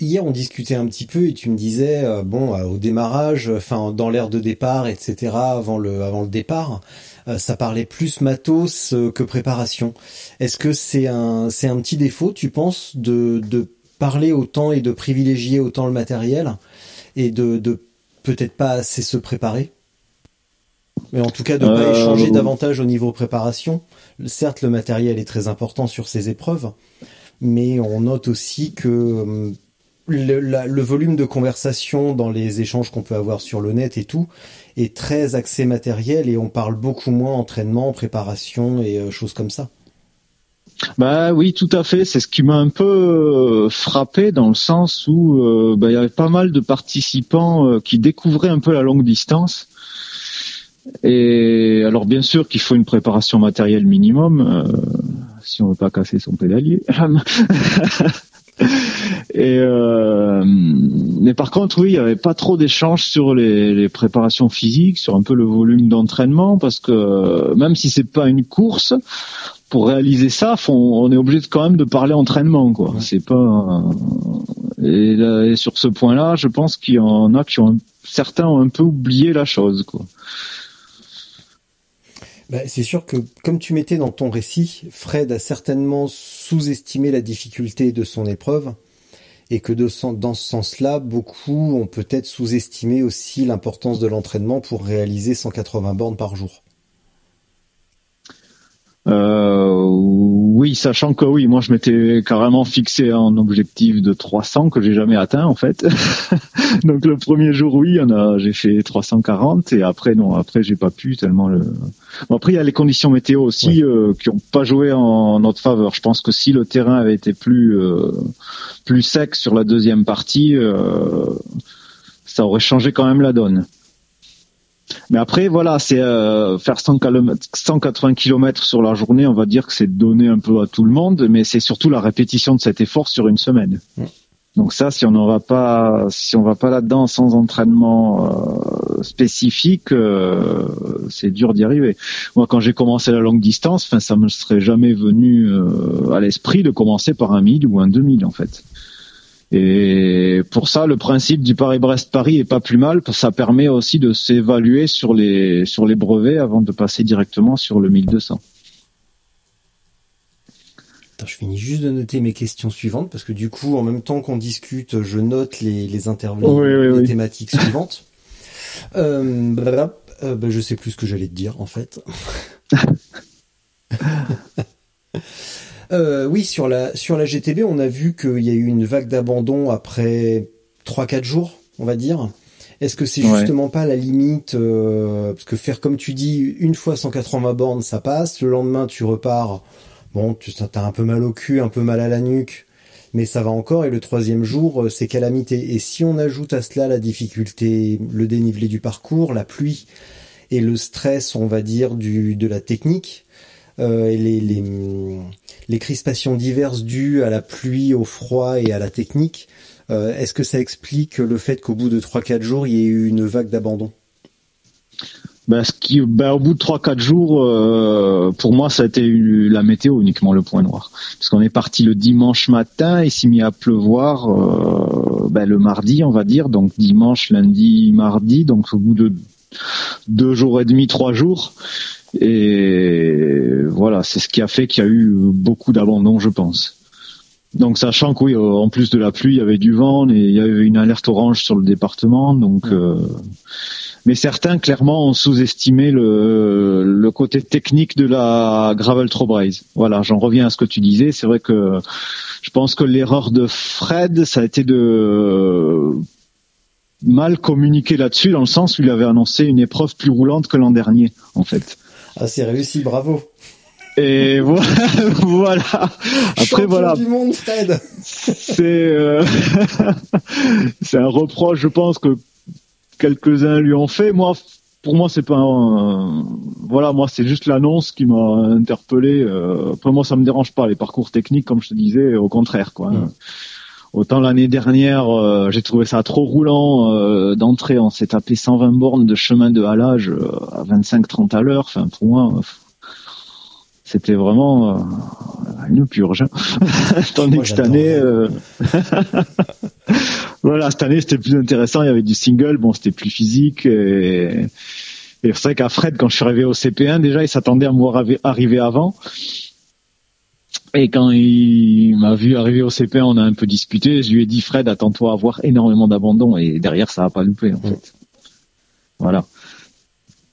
Hier on discutait un petit peu et tu me disais euh, bon euh, au démarrage, enfin dans l'air de départ, etc. Avant le départ, euh, ça parlait plus matos que préparation. Est-ce que c'est un c'est un petit défaut, tu penses, de parler autant et de privilégier autant le matériel et de peut-être pas assez se préparer? Mais en tout cas de ne pas échanger davantage au niveau préparation. Certes, le matériel est très important sur ces épreuves, mais on note aussi que hum, le, volume de conversation dans les échanges qu'on peut avoir sur le net et tout est très axé matériel et on parle beaucoup moins entraînement, préparation et euh, choses comme ça. Bah oui, tout à fait. C'est ce qui m'a un peu euh, frappé dans le sens où euh, bah, il y avait pas mal de participants qui découvraient un peu la longue distance. Et alors bien sûr qu'il faut une préparation matérielle minimum si on veut pas casser son pédalier. Et euh, mais par contre, oui, il y avait pas trop d'échanges sur les, les, préparations physiques, sur un peu le volume d'entraînement, parce que même si c'est pas une course, pour réaliser ça, on est obligé de, quand même de parler entraînement, quoi. C'est pas et, et, sur ce point-là, je pense qu'il y en a qui ont certains ont un peu oublié la chose, quoi. Bah, c'est sûr que, comme tu mettais dans ton récit, Fred a certainement sous-estimé la difficulté de son épreuve, et que dans ce sens-là, beaucoup ont peut-être sous-estimé aussi l'importance de l'entraînement pour réaliser 180 bornes par jour. Euh, oui, sachant que oui, moi je m'étais carrément fixé un objectif de 300 que j'ai jamais atteint en fait. Donc le premier jour, oui, on a, j'ai fait 340 et après non, après j'ai pas pu tellement le. Bon, après il y a les conditions météo aussi euh, qui ont pas joué en notre faveur. Je pense que si le terrain avait été plus euh, plus sec sur la deuxième partie, euh, ça aurait changé quand même la donne. Mais après, voilà, c'est euh, faire 180 km sur la journée, on va dire que c'est donné un peu à tout le monde, mais c'est surtout la répétition de cet effort sur une semaine. Donc ça, si on n'en va pas, si on va pas là-dedans sans entraînement euh, spécifique, euh, c'est dur d'y arriver. Moi, quand j'ai commencé la longue distance, enfin, ça me serait jamais venu à l'esprit de commencer par un 1000 ou un 2000 en fait. Et pour ça, le principe du Paris-Brest-Paris est pas plus mal, parce que ça permet aussi de s'évaluer sur les sur les brevets avant de passer directement sur le 1200. Attends, je finis juste de noter mes questions suivantes parce que du coup, en même temps qu'on discute, je note les les intervenants, les thématiques suivantes. Euh, euh, bah, je sais plus ce que j'allais te dire en fait. Euh, oui, sur la sur la GTB, on a vu qu'il y a eu une vague d'abandon après 3-4 jours, on va dire. Est-ce que c'est justement pas la limite euh, Parce que faire comme tu dis, une fois 180 bornes, ça passe. Le lendemain, tu repars. Bon, tu as un peu mal au cul, un peu mal à la nuque, mais ça va encore. Et le troisième jour, euh, c'est calamité. Et si on ajoute à cela la difficulté, le dénivelé du parcours, la pluie et le stress, on va dire, du de la technique, euh, les, crispations diverses dues à la pluie, au froid et à la technique, euh, est-ce que ça explique le fait qu'au bout de 3-4 jours, il y ait eu une vague d'abandon? Ben, ben, au bout de 3-4 jours, euh, pour moi, ça a été la météo uniquement le point noir. Parce qu'on est parti le dimanche matin et s'est mis à pleuvoir euh, ben, le mardi, on va dire, donc dimanche, lundi, mardi, donc au bout de deux jours et demi, trois jours, et voilà, c'est ce qui a fait qu'il y a eu beaucoup d'abandon, je pense. Donc sachant que oui, euh, en plus de la pluie, il y avait du vent et il y avait une alerte orange sur le département. Donc, euh, mais certains clairement ont sous-estimé le, le côté technique de la gravel Trobraise. Voilà, j'en reviens à ce que tu disais. C'est vrai que je pense que l'erreur de Fred, ça a été de mal communiquer là-dessus dans le sens où il avait annoncé une épreuve plus roulante que l'an dernier, en fait. Ah, c'est réussi, bravo. Et voilà. Après voilà. du monde, Fred. C'est euh, c'est un reproche, je pense que quelques-uns lui ont fait. Moi, pour moi, c'est pas. un- voilà, moi, c'est juste l'annonce qui m'a interpellé. Euh, après, moi, ça me dérange pas les parcours techniques, comme je te disais, au contraire, quoi. Mm. Autant l'année dernière, euh, j'ai trouvé ça trop roulant euh, d'entrée. On s'est tapé 120 bornes de chemin de halage euh, à 25-30 à l'heure. Enfin, pour moi, euh, c'était vraiment euh, une purge. Tandis Moi, que cette année, euh, voilà, cette année c'était plus intéressant. Il y avait du single, bon, c'était plus physique. Et, et c'est vrai qu'à Fred, quand je suis arrivé au CP1, déjà, il s'attendait à me voir arri- arriver avant. Et quand il m'a vu arriver au CP1, on a un peu discuté. Je lui ai dit, Fred, attends-toi à avoir énormément d'abandon. Et derrière, ça va pas louper, en fait. Voilà.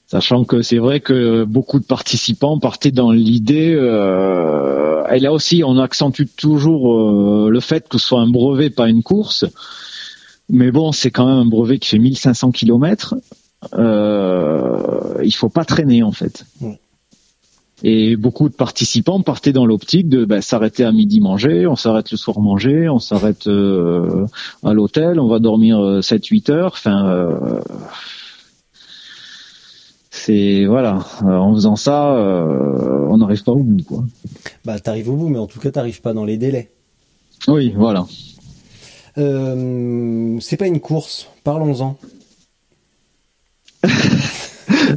Sachant que c'est vrai que beaucoup de participants partaient dans l'idée, euh, et là aussi on accentue toujours euh, le fait que ce soit un brevet, pas une course. Mais bon, c'est quand même un brevet qui fait 1500 km. Euh, il faut pas traîner en fait. Ouais. Et beaucoup de participants partaient dans l'optique de ben, s'arrêter à midi manger, on s'arrête le soir manger, on s'arrête euh, à l'hôtel, on va dormir 7-8 heures. Enfin, euh, c'est voilà, Euh, en faisant ça, euh, on n'arrive pas au bout. Quoi. Bah, t'arrives au bout, mais en tout cas, t'arrives pas dans les délais. Oui, voilà. Euh, c'est pas une course. Parlons-en.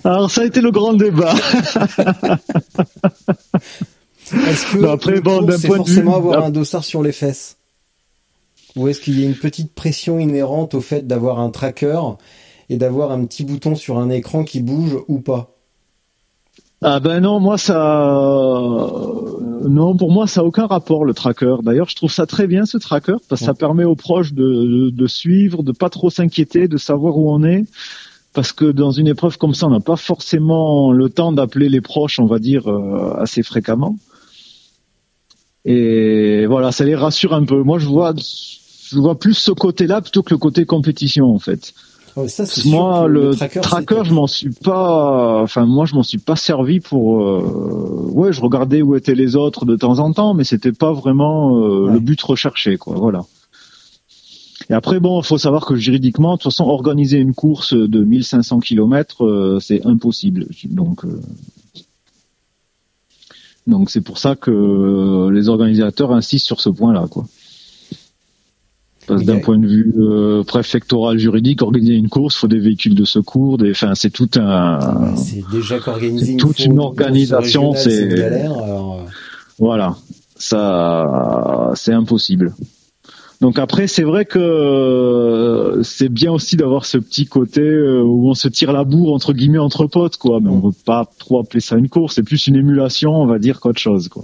Alors ça a été le grand débat. Est-ce que Bah, après, une bon, c'est forcément vue- avoir un dossard sur les fesses Ou est-ce qu'il y a une petite pression inhérente au fait d'avoir un tracker et d'avoir un petit bouton sur un écran qui bouge ou pas Ah ben non, moi ça, non pour moi ça a aucun rapport le tracker. D'ailleurs, je trouve ça très bien ce tracker parce que ça permet aux proches de, de, de suivre, de pas trop s'inquiéter, de savoir où on est. Parce que dans une épreuve comme ça, on n'a pas forcément le temps d'appeler les proches, on va dire euh, assez fréquemment. Et voilà, ça les rassure un peu. Moi, je vois, je vois plus ce côté-là plutôt que le côté compétition en fait. Oh, ça, Moi, le, tracker, je m'en suis pas. Enfin, moi, je m'en suis pas servi pour. euh, Ouais, je regardais où étaient les autres de temps en temps, mais c'était pas vraiment euh, Ouais. le but recherché, quoi. Voilà. Et après, bon, faut savoir que juridiquement, de toute façon, organiser une course de 1500 km, euh, c'est impossible. Donc, euh, donc c'est pour ça que euh, les organisateurs insistent sur ce point-là, quoi. Parce que d'un point de vue euh, préfectoral juridique, organiser une course, faut des véhicules de secours, des, enfin, c'est tout un, c'est déjà qu'organiser c'est une, toute une organisation, c'est- une galère. Alors, euh, Voilà, ça, c'est impossible. Donc après, c'est vrai que euh, c'est bien aussi d'avoir ce petit côté euh, où on se tire la bourre entre guillemets entre potes, quoi. Mais on veut pas trop appeler ça une course, c'est plus une émulation, on va dire, qu'autre chose, quoi.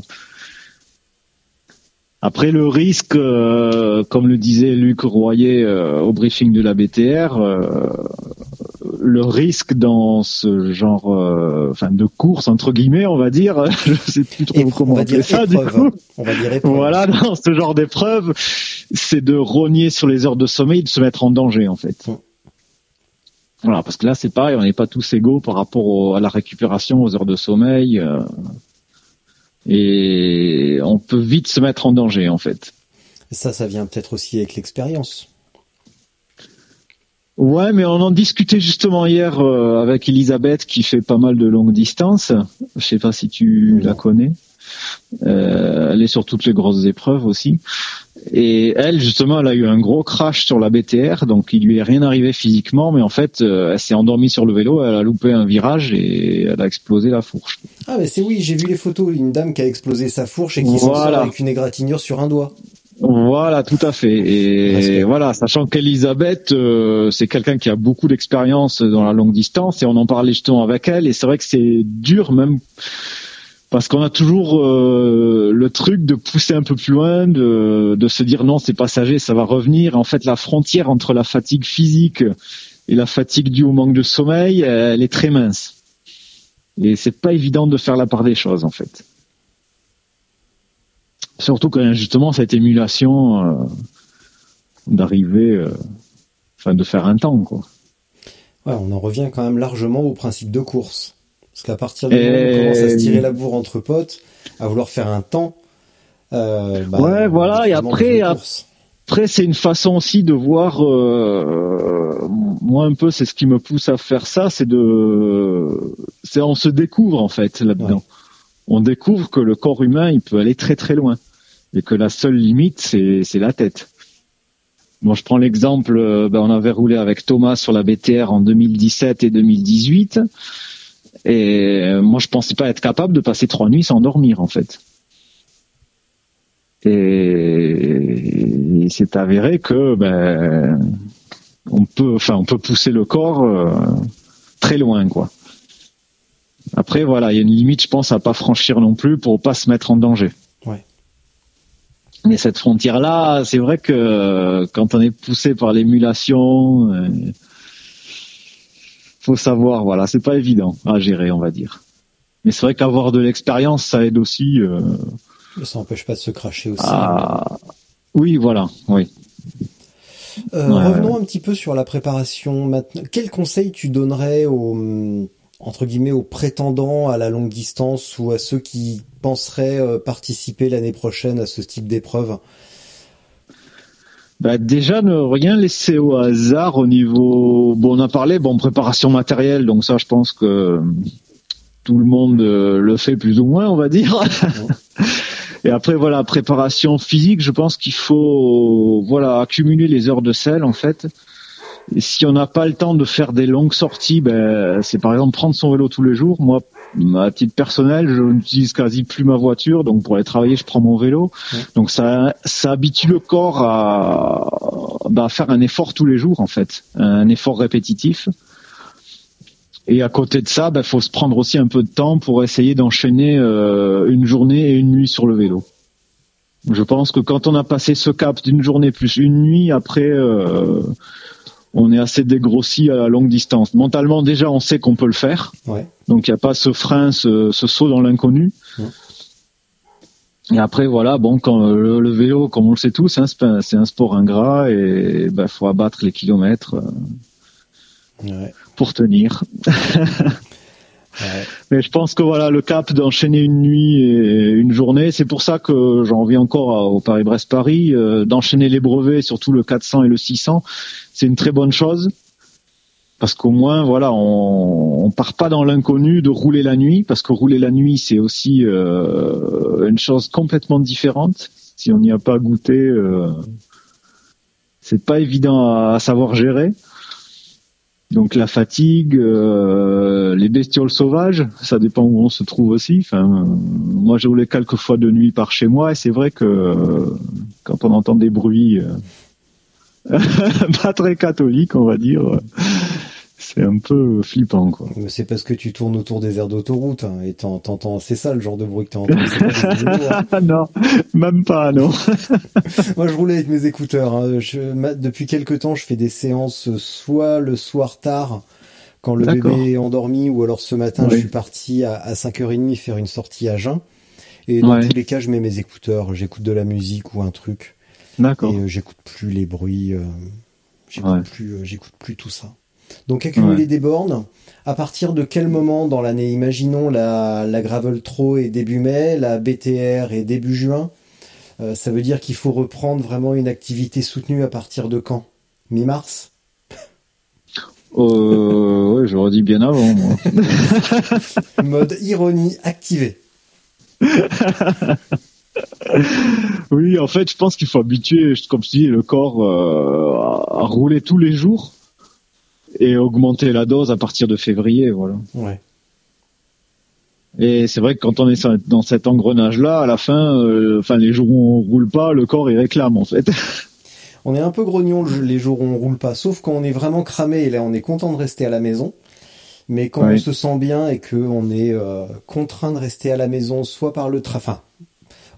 Après le risque, euh, comme le disait Luc Royer euh, au briefing de la BTR, euh, le risque dans ce genre, euh, enfin de course entre guillemets, on va dire, je sais plus trop comment on va dire ça du coup. On va dire épreuve. Voilà, dans ce genre d'épreuve, c'est de rogner sur les heures de sommeil, de se mettre en danger en fait. Voilà, parce que là c'est pareil, on n'est pas tous égaux par rapport au- à la récupération, aux heures de sommeil, euh, et on peut vite se mettre en danger en fait. Ça, ça vient peut-être aussi avec l'expérience. Ouais, mais on en discutait justement hier euh, avec Elisabeth qui fait pas mal de longues distances. Je sais pas si tu Non. la connais. Euh, elle est sur toutes les grosses épreuves aussi. Et elle, justement, elle a eu un gros crash sur la BTR, donc il lui est rien arrivé physiquement, mais en fait, euh, elle s'est endormie sur le vélo, elle a loupé un virage et elle a explosé la fourche. Ah, mais c'est oui, j'ai vu les photos. Une dame qui a explosé sa fourche et qui s'en sort Voilà. avec une égratignure sur un doigt. Voilà, tout à fait. Et Respect. voilà, sachant qu'Elisabeth, euh, c'est quelqu'un qui a beaucoup d'expérience dans la longue distance, et on en parlait justement avec elle, et c'est vrai que c'est dur même parce qu'on a toujours euh, le truc de pousser un peu plus loin, de, de se dire non, c'est passager, ça va revenir. En fait, la frontière entre la fatigue physique et la fatigue due au manque de sommeil, elle est très mince. Et c'est pas évident de faire la part des choses, en fait. Surtout quand justement cette émulation euh, d'arriver, euh, enfin de faire un temps, quoi. Ouais, on en revient quand même largement au principe de course. Parce qu'à partir du Et- moment où on commence à se tirer la bourre entre potes, à vouloir faire un temps, euh, bah, Ouais, voilà, et après. Après, c'est une façon aussi de voir. Euh, moi, un peu, c'est ce qui me pousse à faire ça, c'est de, c'est on se découvre en fait là-dedans. On découvre que le corps humain, il peut aller très très loin, et que la seule limite, c'est c'est la tête. Bon, je prends l'exemple, euh, ben, on avait roulé avec Thomas sur la BTR en 2017 et 2018, et euh, moi, je pensais pas être capable de passer trois nuits sans dormir en fait. Et il s'est avéré que ben on peut, enfin, on peut pousser le corps euh, très loin, quoi. Après, voilà, il y a une limite, je pense, à pas franchir non plus pour pas se mettre en danger. Ouais. Mais cette frontière-là, c'est vrai que quand on est poussé par l'émulation, euh, faut savoir, voilà, c'est pas évident à gérer, on va dire. Mais c'est vrai qu'avoir de l'expérience, ça aide aussi. Euh, ça n'empêche pas de se cracher aussi. à... Oui, voilà, oui. Euh, Ouais, revenons un petit peu sur la préparation maintenant. Quel conseil tu donnerais aux hum, entre guillemets aux prétendants à la longue distance ou à ceux qui penseraient euh, participer l'année prochaine à ce type d'épreuve? Bah, déjà, ne rien laisser au hasard au niveau. Bon, on a parlé, bon, préparation matérielle, donc ça, je pense que tout le monde euh, le fait plus ou moins, on va dire. Et après, voilà, préparation physique, je pense qu'il faut, voilà, accumuler les heures de selle, en fait. Si on n'a pas le temps de faire des longues sorties, ben, c'est par exemple prendre son vélo tous les jours. Moi, à titre personnel, je n'utilise quasi plus ma voiture, donc pour aller travailler, je prends mon vélo. Donc ça, ça habitue le corps à, à faire un effort tous les jours, en fait, un effort répétitif. Et à côté de ça, il faut se prendre aussi un peu de temps pour essayer d'enchaîner euh, une journée et une nuit sur le vélo. Je pense que quand on a passé ce cap d'une journée plus une nuit, après, euh, on est assez dégrossi à la longue distance. Mentalement, déjà, on sait qu'on peut le faire. Ouais. Donc, il n'y a pas ce frein, ce, ce saut dans l'inconnu. Et après, voilà, bon, quand euh, le, le vélo, comme on le sait tous, hein, c'est un- sport ingrat et il faut abattre les kilomètres euh, Ouais. pour tenir. Mais je pense que voilà, le cap d'enchaîner une nuit et une journée, c'est pour ça que j'en reviens encore au Paris-Brest-Paris, euh, d'enchaîner les brevets, surtout le 400 et le 600, c'est une très bonne chose. Parce qu'au moins, voilà, on, on part pas dans l'inconnu de rouler la nuit, parce que rouler la nuit, c'est aussi euh, une chose complètement différente. Si on n'y a pas goûté, euh, c'est pas évident à savoir gérer. Donc la fatigue, euh, les bestioles sauvages, ça dépend où on se trouve aussi. Enfin, euh, moi j'ai roulé quelques fois de nuit par chez moi et c'est vrai que euh, quand on entend des bruits euh, pas très catholiques, on va dire, c'est un peu flippant quoi. Mais c'est parce que tu tournes autour des aires d'autoroute hein, et t'en- t'entends, c'est ça le genre de bruit que t'entends. hein. non, même pas non. Moi, je roulais avec mes écouteurs. hein. Je, ma- depuis quelques temps, je fais des séances euh, soit le soir tard, quand le bébé est endormi, ou alors ce matin, je suis parti à, à 5h30 faire une sortie à jeun. Et dans Ouais. tous les cas, je mets mes écouteurs, j'écoute de la musique ou un truc, et D'accord. euh, j'écoute plus les bruits, euh, j'écoute Ouais. plus, euh, j'écoute plus tout ça. Donc accumuler Ouais. des bornes. À partir de quel moment dans l'année Imaginons la, la gravel Tro est début mai, la BTR est début juin. Euh, ça veut dire qu'il faut reprendre vraiment une activité soutenue à partir de quand? Mi-mars? Euh, ouais, j'aurais dit bien avant moi. Mode ironie activé. Oui, en fait, je pense qu'il faut habituer, comme je dis, le corps euh, à, à rouler tous les jours et augmenter la dose à partir de février, voilà. Ouais. Et c'est vrai que quand on est dans cet engrenage-là, à la fin, euh, enfin les jours où on roule pas, le corps il réclame en fait. On est un peu grognon le- les jours où on roule pas, sauf quand on est vraiment cramé et là on est content de rester à la maison. Mais quand Ouais. on se sent bien et que on est euh, contraint de rester à la maison, soit par le train, enfin,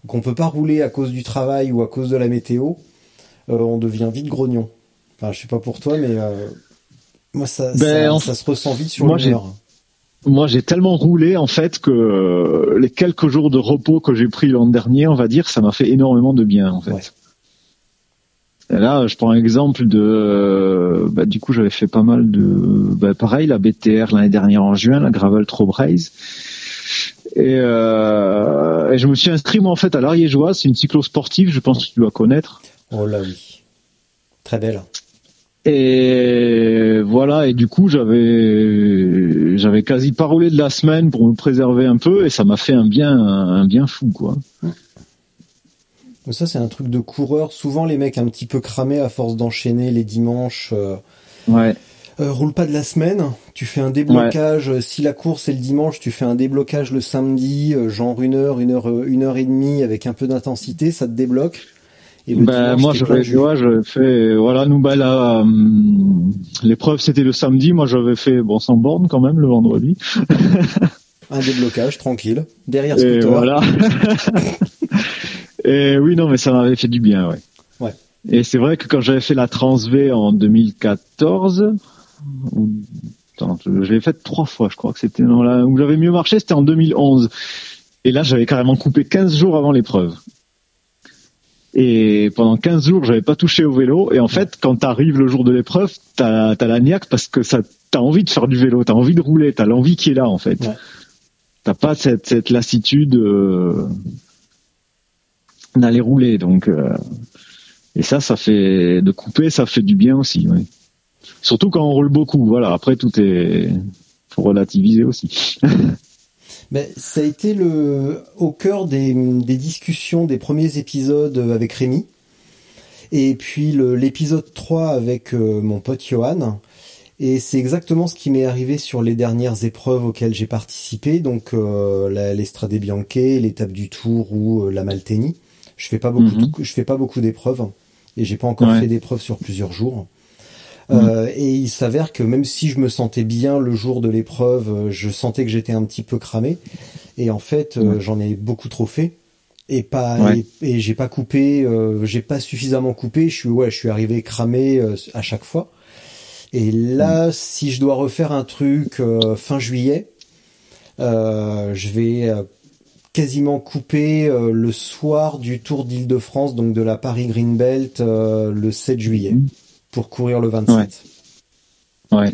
qu'on peut pas rouler à cause du travail ou à cause de la météo, euh, on devient vite grognon. Enfin, je sais pas pour toi, mais moi ça, Ben, ça, en- ça se ressent vite sur moi, l'humeur. Moi, j'ai tellement roulé en fait que euh, les quelques jours de repos que j'ai pris l'an dernier, on va dire, ça m'a fait énormément de bien en fait. Ouais. Et là, je prends un exemple de, euh, bah, du coup, j'avais fait pas mal de, bah, pareil, la BTR l'année dernière en juin, la Gravel Trop. Et, euh, et je me suis inscrit moi en fait à l'Ariégeoise, c'est une cyclo sportive, je pense que tu dois connaître. Oh là oui. Très belle. Et voilà, et du coup, j'avais, j'avais quasi pas roulé de la semaine pour me préserver un peu, et ça m'a fait un bien, un bien fou, quoi. Ça, c'est un truc de coureur. Souvent, les mecs un petit peu cramés à force d'enchaîner les dimanches. euh, Ouais. euh, roule pas de la semaine. Tu fais un déblocage. Si la course est le dimanche, tu fais un déblocage le samedi, euh, genre une heure, une heure, une heure et demie avec un peu d'intensité, ça te débloque. Et le Ben, moi, j'avais, tu vois, j'avais fait, voilà, nous, ben, là, hum, l'épreuve, c'était le samedi. Moi, j'avais fait, bon, sans borne quand même, le vendredi. Un déblocage tranquille. Derrière Et scooter. voilà. et oui, non, mais ça m'avait fait du bien, ouais. Ouais. Et c'est vrai que quand j'avais fait la Transv en 2014, ou- attends, je je l'ai faite trois fois, je crois que c'était dans la, où j'avais mieux marché, c'était en 2011. Et là, j'avais carrément coupé 15 jours avant l'épreuve. Et pendant 15 jours, j'avais pas touché au vélo. Et en fait, quand t'arrives le jour de l'épreuve, t'as as la niaque parce que ça, t'as envie de faire du vélo, t'as envie de rouler, t'as l'envie qui est là, en fait. Ouais. T'as pas cette, cette lassitude euh, d'aller rouler. Donc, euh, et ça, ça fait de couper, ça fait du bien aussi. ouais. Surtout quand on roule beaucoup. Voilà. Après, tout est faut relativiser aussi. Ben, ça a été le au cœur des, des discussions des premiers épisodes avec Rémi. Et puis l'épisode 3 avec euh, mon pote Johan. Et c'est exactement ce qui m'est arrivé sur les dernières épreuves auxquelles j'ai participé, donc euh, l'Estrade Bianche, l'étape du Tour ou euh, la Malteni. Je fais pas beaucoup, Mhm. de- je fais pas beaucoup d'épreuves et j'ai pas encore Ouais. fait d'épreuves sur plusieurs jours. Euh, et il s'avère que même si je me sentais bien le jour de l'épreuve, euh, je sentais que j'étais un petit peu cramé. Et en fait, euh, Ouais. j'en ai beaucoup trop fait et pas Ouais. et, et j'ai pas coupé, euh, j'ai pas suffisamment coupé. Je suis ouais, je suis arrivé cramé à chaque fois. Et là, si je dois refaire un truc fin juillet, je vais quasiment couper euh, le soir du Tour d'Île-de-France, donc de la Paris Greenbelt, euh, le 7 juillet. Pour courir le 27. Ouais.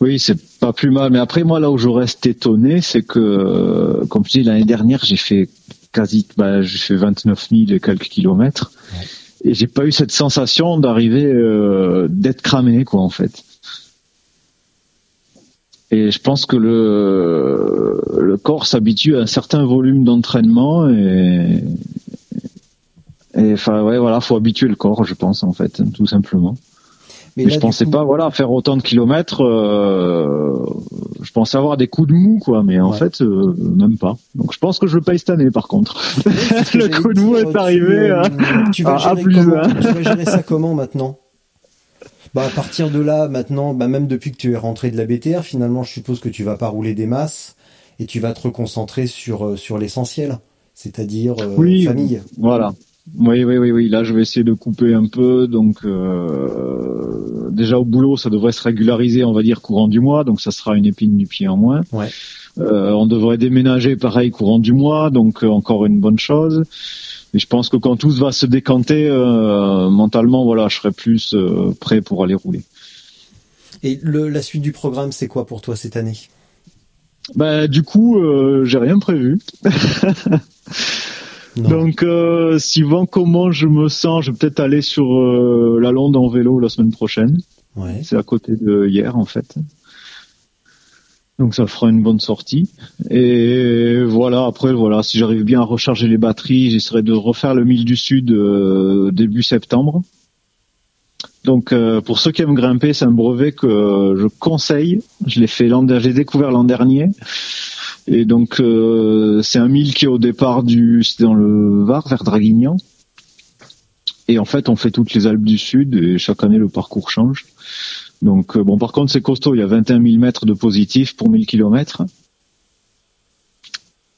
Oui, c'est pas plus mal. Mais après, moi, là où je reste étonné, c'est que, euh, comme je dis, l'année dernière, j'ai fait quasi, bah, j'ai fait 29 000 et quelques kilomètres. Et j'ai pas eu cette sensation d'arriver, euh, d'être cramé, quoi, en fait. Et je pense que le, le corps s'habitue à un certain volume d'entraînement et, et enfin, ouais, voilà, faut habituer le corps, je pense, en fait, tout simplement. Mais, là, je pensais coup- pas, voilà, faire autant de kilomètres. euh, je pensais avoir des coups de mou, quoi, mais en Ouais. fait, euh, même pas. Donc, je pense que je le paye cette année, par contre. Le coup de mou est tu, arrivé. euh, hein. tu, vas à- à gérer plus un. tu vas gérer ça comment maintenant? Bah, à partir de là, maintenant, bah, même depuis que tu es rentré de la BTR, finalement, je suppose que tu vas pas rouler des masses et tu vas te reconcentrer sur, euh, sur l'essentiel, c'est-à-dire euh, Oui. famille. Voilà. Oui, oui, oui, oui. Là, je vais essayer de couper un peu. Donc, euh, déjà au boulot, ça devrait se régulariser, on va dire, courant du mois. Donc, ça sera une épine du pied en moins. Ouais. Euh, on devrait déménager, pareil, courant du mois. Donc, euh, encore une bonne chose. Mais je pense que quand tout va se décanter, euh, mentalement, voilà, je serai plus euh, prêt pour aller rouler. Et le, la suite du programme, c'est quoi pour toi cette année? Bah, du coup, euh, j'ai rien prévu. Non. Donc, euh, suivant comment je me sens, je vais peut-être aller sur euh, la Londe en vélo la semaine prochaine. Ouais. C'est à côté de hier, en fait. Donc, ça fera une bonne sortie. Et voilà, après, voilà, si j'arrive bien à recharger les batteries, j'essaierai de refaire le 1000 du Sud euh, début septembre. Donc, euh, pour ceux qui aiment grimper, c'est un brevet que je conseille. Je l'ai fait l'an, j'ai découvert l'an dernier. Et donc, euh, c'est un 1000 qui est au départ du, c'était dans le Var, vers Draguignan. Et en fait, on fait toutes les Alpes du Sud et chaque année, le parcours change. Donc, euh, bon, par contre, c'est costaud. Il y a 21 000 mètres de positif pour 1000 kilomètres.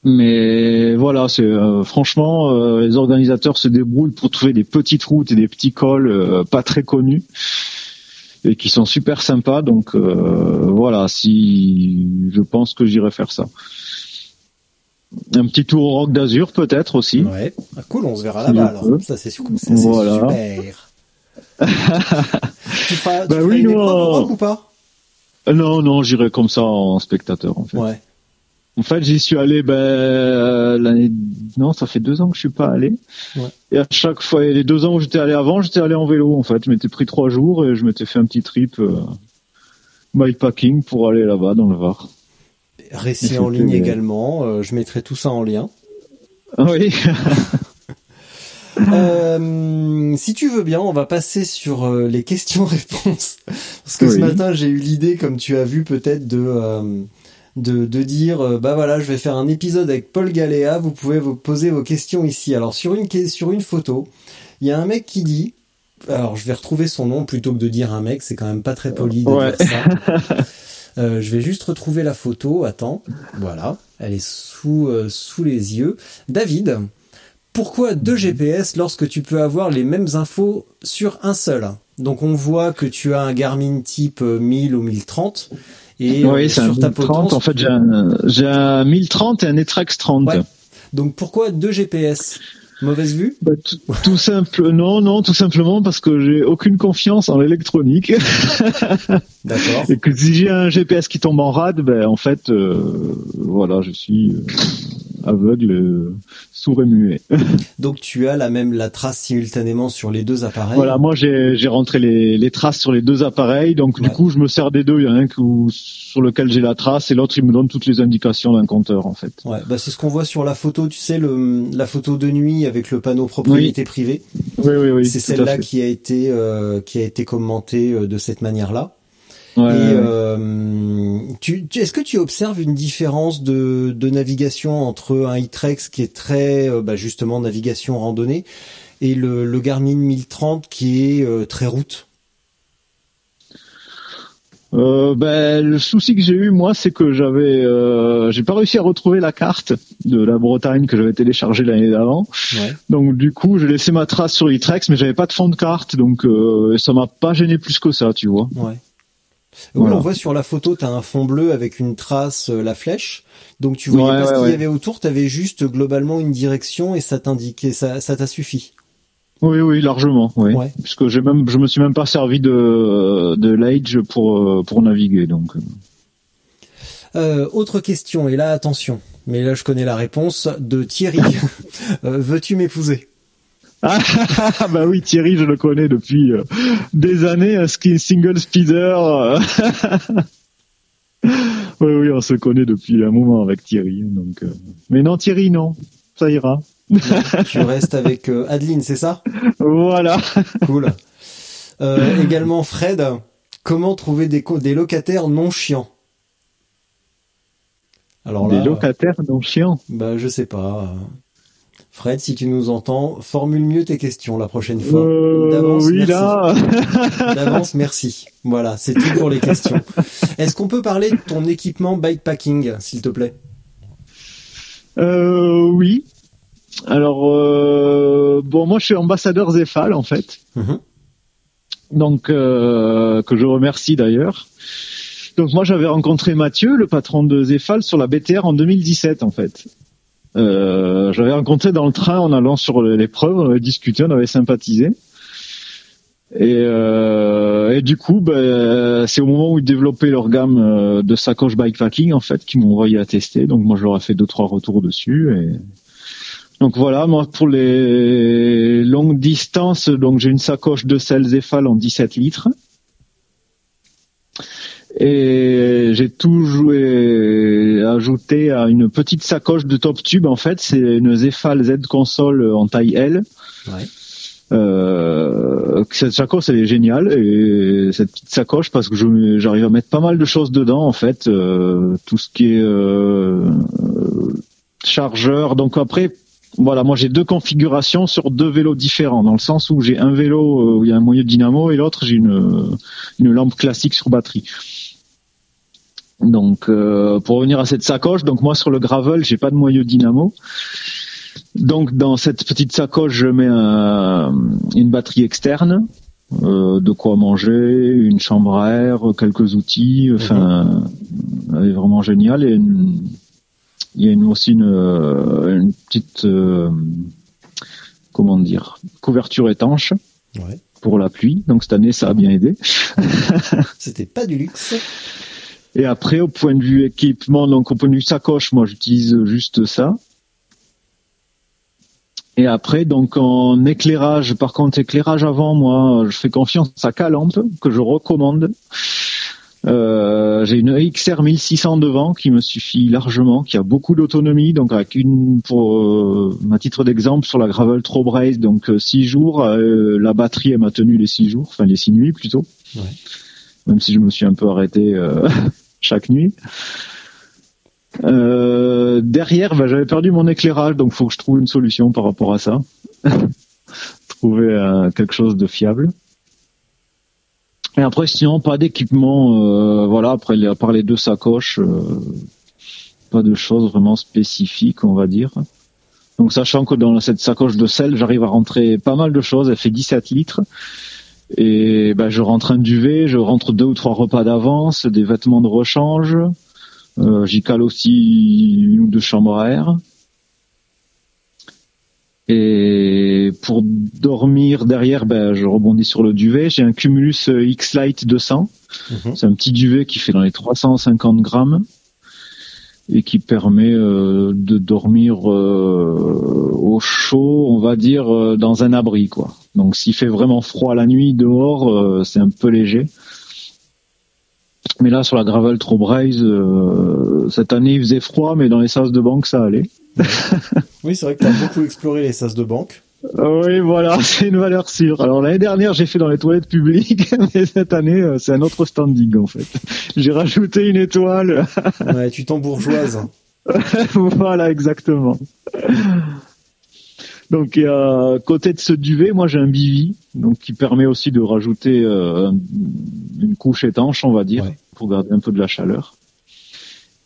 Mais voilà, c'est euh, franchement, euh, les organisateurs se débrouillent pour trouver des petites routes et des petits cols euh, pas très connus et qui sont super sympas. Donc euh, voilà, si je pense que j'irai faire ça. Un petit tour au Roc d'Azur peut-être aussi. Ouais. Ah, cool, on se verra là-bas alors. Ça c'est Voilà. super. tu feras, tu Bah feras oui, une nous, épreuve au on- rock ou pas? Euh, Non, non, j'irai comme ça en spectateur en fait. Ouais. En fait, j'y suis allé ben euh, l'année non, ça fait deux ans que je suis pas allé. Ouais. Et à chaque fois, les deux ans où j'étais allé avant, j'étais allé en vélo. En fait, je m'étais pris trois jours et je m'étais fait un petit trip euh, bikepacking pour aller là-bas dans le Var. Récit en ligne également. euh, je mettrai tout ça en lien. Ah oui. Euh, si tu veux bien, on va passer sur euh, les questions-réponses. Parce que ce matin, j'ai eu l'idée, comme tu as vu peut-être, de, euh, de, de dire, euh, bah voilà, je vais faire un épisode avec Paul Galéa, vous pouvez vous poser vos questions ici. Alors sur une, que- sur une photo, il y a un mec qui dit, alors je vais retrouver son nom plutôt que de dire un mec, c'est quand même pas très poli de Ouais. dire ça. Euh, je vais juste retrouver la photo. Attends, voilà, elle est sous euh, sous les yeux. David, pourquoi deux GPS lorsque tu peux avoir les mêmes infos sur un seul? Donc on voit que tu as un Garmin type euh, 1000 ou 1030 et euh, oui, c'est un sur ta 1030. potence. En fait, j'ai un, un 1030 et un Etrex 30. Ouais. Donc pourquoi deux GPS Mauvaise vue? Bah, tout, simple, non, non, tout simplement parce que j'ai aucune confiance en l'électronique D'accord. et que si j'ai un GPS qui tombe en rade, ben en fait, euh, voilà, je suis euh, aveugle, euh, sourd et muet. Donc tu as la même la trace simultanément sur les deux appareils? Voilà, moi j'ai j'ai rentré les, les traces sur les deux appareils, donc Ouais. du coup je me sers des deux. Il y en a un où- sur lequel j'ai la trace et l'autre il me donne toutes les indications d'un compteur en fait. Ouais, bah c'est ce qu'on voit sur la photo, tu sais, le, la photo de nuit avec le panneau propriété privée. Oui, oui, oui. c'est celle-là qui a été euh, qui a été commentée euh, de cette manière-là. Ouais, Et euh, tu, tu- est-ce que tu observes une différence de, de navigation entre un Itrex qui est très bah, justement navigation randonnée et le, le Garmin 1030 qui est euh, très route? Euh, ben, le souci que j'ai eu moi, c'est que j'avais, euh, j'ai pas réussi à retrouver la carte de la Bretagne que j'avais téléchargée l'année d'avant. Ouais. Donc du coup, j'ai laissé ma trace sur Itrex, mais j'avais pas de fond de carte, donc euh, ça m'a pas gêné plus que ça, tu vois. Ouais. Oui, on voit sur la photo, tu as un fond bleu avec une trace, euh, la flèche. Donc tu voyais Ouais, pas ce qu'il y avait autour, tu avais juste globalement une direction et ça t'indiquait, ça ça t'a suffi. Oui, oui, largement, oui. Ouais. Puisque j'ai même, je me suis même pas servi de de l'Age pour euh, pour naviguer, donc. euh. Euh, autre question, et là attention, mais là je connais la réponse de Thierry. Euh, Veux-tu m'épouser? Ah bah oui, Thierry, je le connais depuis euh, des années, un single speeder. oui, oui, on se connaît depuis un moment avec Thierry. Donc, mais non, Thierry, non, ça ira. Tu restes avec euh, Adeline, c'est ça? Voilà. Cool. Euh, également Fred, comment trouver des, locataires non chiants? Alors là, Des locataires non chiants? bah je sais pas. Fred, si tu nous entends, formule mieux tes questions la prochaine fois. Euh, D'avance, oui, merci. là. D'avance, merci. Voilà, c'est tout pour les questions. Est-ce qu'on peut parler de ton équipement bikepacking, s'il te plaît? Euh, oui. Alors, euh, bon, moi, je suis ambassadeur Zéphal, en fait. Mhm. donc euh, que je remercie d'ailleurs. Donc moi j'avais rencontré Mathieu, le patron de Zéphal, sur la BTR en 2017 en fait. Euh, je l'avais rencontré dans le train en allant sur l'épreuve, on avait discuté, on avait sympathisé. Et, euh, et du coup, ben, c'est au moment où ils développaient leur gamme euh, de sacoches bikepacking en fait qu'ils m'ont envoyé à tester. Donc moi je leur ai fait deux trois retours dessus. Et... Donc voilà, moi pour les longues distances, donc j'ai une sacoche de sel Zéphal en 17 litres. Et j'ai tout joué, ajouté à une petite sacoche de top tube. En fait, c'est une Zéphal Z console en taille L. Ouais. Euh, cette sacoche elle est géniale et cette petite sacoche parce que j'arrive à mettre pas mal de choses dedans en fait euh, tout ce qui est euh, chargeur donc après voilà moi j'ai deux configurations sur deux vélos différents dans le sens où j'ai un vélo euh, où il y a un moyen de dynamo et l'autre j'ai une une lampe classique sur batterie donc euh, pour revenir à cette sacoche donc moi sur le gravel j'ai pas de moyeu dynamo donc dans cette petite sacoche, je mets un- une batterie externe, euh, de quoi manger, une chambre à air, quelques outils. Enfin, elle est vraiment géniale. Et une- il y a une, aussi une, euh, une petite, euh, comment dire, couverture étanche Ouais. pour la pluie. Donc cette année, ça a bien aidé. C'était pas du luxe. Et après, au point de vue équipement, donc au point de vue sacoche, moi j'utilise juste ça. Et après, donc en éclairage, par contre, éclairage avant, moi, je fais confiance à Calamp, que je recommande. Euh, j'ai une XR 1600 devant qui me suffit largement, qui a beaucoup d'autonomie, donc avec une pour euh, à titre d'exemple sur la gravel Trailblaze, donc euh, six jours, euh, la batterie elle m'a tenu les six jours, enfin les six nuits plutôt, Ouais. même si je me suis un peu arrêté euh, chaque nuit. Euh, derrière, bah, j'avais perdu mon éclairage, donc faut que je trouve une solution par rapport à ça. Trouver euh, quelque chose de fiable. Et après, sinon, pas d'équipement. euh, voilà, après, à part les deux sacoches, euh, pas de choses vraiment spécifiques, on va dire. Donc, sachant que dans cette sacoche de sel, j'arrive à rentrer pas mal de choses. Elle fait 17 litres. Et ben, je rentre un duvet, je rentre deux ou trois repas d'avance, des vêtements de rechange. Euh, J'y cale aussi une ou deux chambres à air. Et pour dormir derrière, ben, je rebondis sur le duvet. J'ai un Cumulus euh, X-Lite 200. Mhm. C'est un petit duvet qui fait dans les 350 grammes et qui permet euh, de dormir euh, au chaud, on va dire, euh, dans un abri, quoi. Donc s'il fait vraiment froid la nuit dehors, euh, c'est un peu léger. Mais là, sur la gravel Trailblaze, euh, cette année il faisait froid, mais dans les sas de banque ça allait. Oui, c'est vrai que tu as beaucoup exploré les sas de banque. Euh, Oui, voilà, c'est une valeur sûre. Alors l'année dernière, j'ai fait dans les toilettes publiques, mais cette année, euh, c'est un autre standing en fait. J'ai rajouté une étoile. Ouais, tu t'embourgeoises. voilà, exactement. Donc, à côté de ce duvet, moi j'ai un bivi, donc qui permet aussi de rajouter euh, une couche étanche, on va dire, Ouais. pour garder un peu de la chaleur.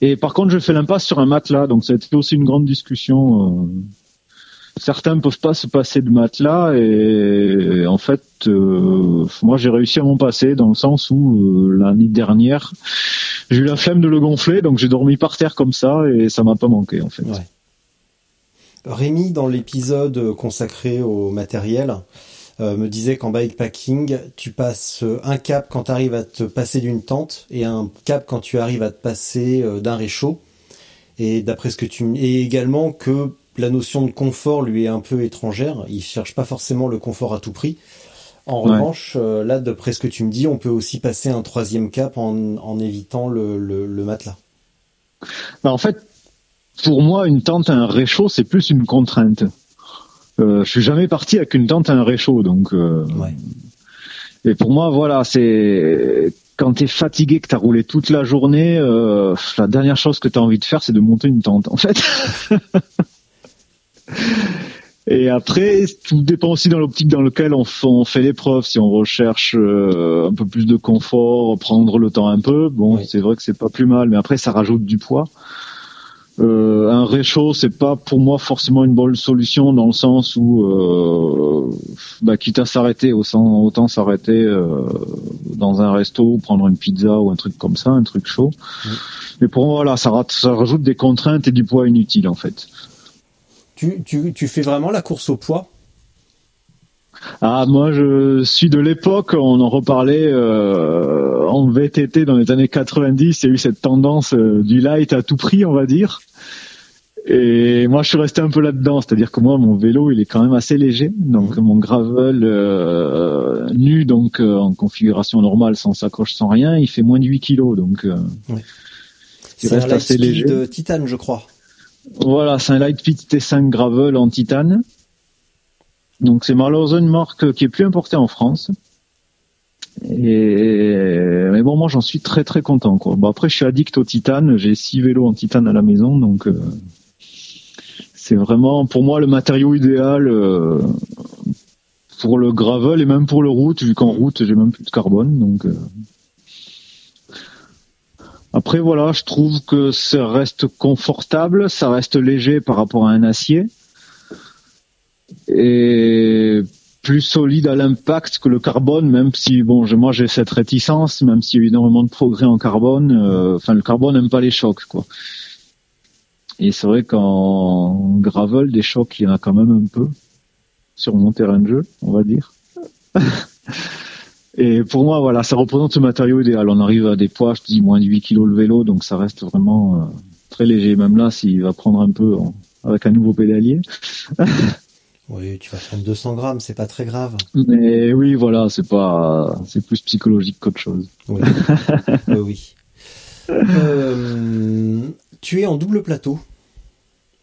Et par contre, je fais l'impasse sur un matelas, donc ça a été aussi une grande discussion. euh. Certains ne peuvent pas se passer de matelas, et, en fait, euh, moi j'ai réussi à m'en passer dans le sens où euh, l'année dernière, j'ai eu la flemme de le gonfler, donc j'ai dormi par terre comme ça, et ça m'a pas manqué en fait. Rémi, dans l'épisode consacré au matériel, euh, me disait qu'en bikepacking, tu passes un cap quand tu arrives à te passer d'une tente et un cap quand tu arrives à te passer euh, d'un réchaud. Et d'après ce que tu et également que la notion de confort lui est un peu étrangère. Il cherche pas forcément le confort à tout prix. En Ouais. revanche, euh, là, d'après ce que tu me dis, on peut aussi passer un troisième cap en, en évitant le, le, le matelas. Bah, en fait, pour moi, une tente un réchaud, c'est plus une contrainte. Euh, je suis jamais parti avec une tente à un réchaud, donc. euh, Ouais. Et pour moi, voilà, c'est quand t'es fatigué, que t'as roulé toute la journée, euh, la dernière chose que t'as envie de faire, c'est de monter une tente, en fait. Et après, tout dépend aussi dans l'optique dans lequel on, fait l'épreuve. Si on recherche euh, un peu plus de confort, prendre le temps un peu, bon, Oui. c'est vrai que c'est pas plus mal. Mais après, ça rajoute du poids. Euh, un réchaud, c'est pas pour moi forcément une bonne solution dans le sens où, euh, bah, quitte à s'arrêter, autant, autant s'arrêter euh, dans un resto, prendre une pizza ou un truc comme ça, un truc chaud. Mais pour moi, voilà, ça, ça rajoute des contraintes et du poids inutile en fait. Tu, tu, tu fais vraiment la course au poids? Ah, moi, je suis de l'époque, on en reparlait euh, en VTT dans les années 90. Il y a eu cette tendance euh, du light à tout prix, on va dire. Et moi, je suis resté un peu là-dedans, c'est-à-dire que moi, mon vélo, il est quand même assez léger. Donc, mon gravel euh, nu, donc euh, en configuration normale, sans sacoche, sans rien, il fait moins de 8 kilos. Donc, euh, il C'est un reste assez léger. de titane, je crois. Voilà, c'est un Lightpeed T5 Gravel en titane. Donc c'est malheureusement une marque qui est plus importée en France. Et mais bon, moi j'en suis très très content quoi. Bon après je suis addict au titane, j'ai six vélos en titane à la maison, donc euh, c'est vraiment pour moi le matériau idéal euh, pour le gravel et même pour le route, vu qu'en route j'ai même plus de carbone, donc. euh, après voilà, je trouve que ça reste confortable, ça reste léger par rapport à un acier et plus solide à l'impact que le carbone, même si bon, je- moi j'ai cette réticence, même s'il y a eu énormément de progrès en carbone, euh, enfin le carbone n'aime pas les chocs quoi. Et c'est vrai qu'en gravel, des chocs, il y en a quand même un peu sur mon terrain de jeu, on va dire. Et pour moi, voilà, ça représente ce matériau idéal. On arrive à des poids, je dis moins de 8 kilos le vélo, donc ça reste vraiment euh, très léger. Même là, s'il va prendre un peu avec un nouveau pédalier. Oui, tu vas prendre 200 grammes, c'est pas très grave. Mais oui, voilà, c'est pas, c'est plus psychologique qu'autre chose. Oui. Euh, tu es en double plateau.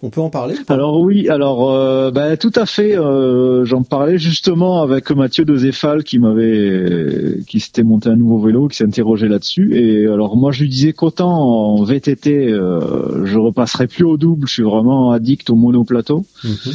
On peut en parler Alors oui, alors euh, bah, tout à fait. euh, J'en parlais justement avec Mathieu de Zéphal qui m'avait, qui s'était monté un nouveau vélo, qui s'est interrogé là-dessus. Et alors moi je lui disais qu'autant en VTT, euh, je repasserai plus au double. Je suis vraiment addict au monoplateau. Mhm.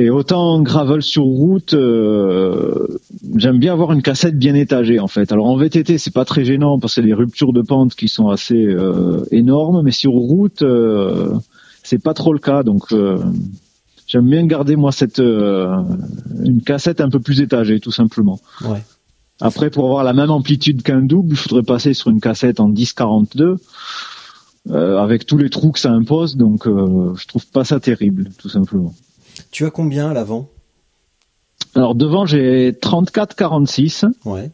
Et autant en gravel sur route, euh, j'aime bien avoir une cassette bien étagée en fait. Alors en VTT c'est pas très gênant parce que c'est des ruptures de pente qui sont assez euh, énormes, mais sur route euh, c'est pas trop le cas. Donc euh, j'aime bien garder moi cette euh, une cassette un peu plus étagée tout simplement. Ouais. Après pour avoir la même amplitude qu'un double, il faudrait passer sur une cassette en 10-42 euh, avec tous les trous que ça impose. Donc euh, je trouve pas ça terrible tout simplement. Tu as combien à l'avant? Alors devant j'ai 34-46 Ouais.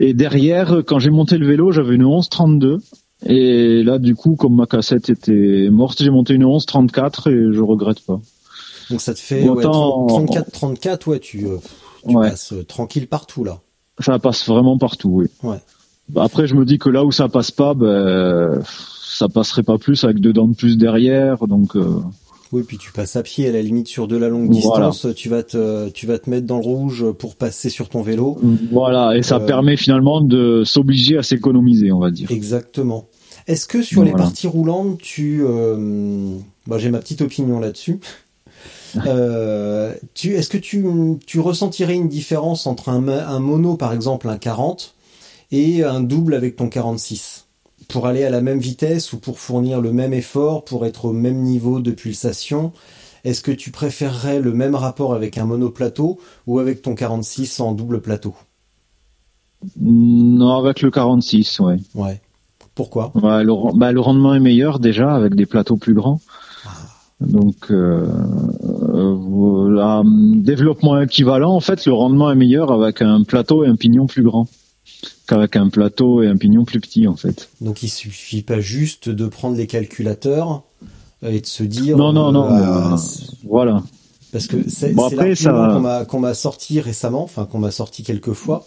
et derrière quand j'ai monté le vélo j'avais une 11-32 et là du coup comme ma cassette était morte j'ai monté une 11-34 et je regrette pas. Donc ça te fait ouais, Autant- 34, 34, ouais, tu, euh, tu Ouais. passes euh, tranquille partout là. Ça passe vraiment partout oui. Ouais. Après je me dis que là où ça passe pas ben ça passerait pas plus avec deux dents de plus derrière donc euh, Oui, puis tu passes à pied à la limite sur de la longue Voilà. distance, tu vas te, tu vas te mettre dans le rouge pour passer sur ton vélo. voilà et ça Euh, permet finalement de s'obliger à s'économiser on va dire. Exactement. Est-ce que sur les parties roulantes, tu, euh, bah, j'ai ma petite opinion là-dessus. Euh, tu, est-ce que tu, tu ressentirais une différence entre un mono, par exemple, un 40, et un double avec ton 46 Pour aller à la même vitesse ou pour fournir le même effort, pour être au même niveau de pulsation Est-ce que tu préférerais le même rapport avec un monoplateau ou avec ton 46 en double plateau? Non avec le 46 ouais. Ouais. Pourquoi? Le, ren- bah, le rendement est meilleur déjà avec des plateaux plus grands. Donc, euh, euh, voilà, développement équivalent, en fait, le rendement est meilleur avec un plateau et un pignon plus grand qu'avec un plateau et un pignon plus petit, en fait. Donc il suffit pas juste de prendre les calculateurs et de se dire Non, non, non, euh, c'est- Voilà. parce que c'est Bon, ça- qu'on m'a qu'on m'a sorti récemment, enfin qu'on m'a sorti quelques fois.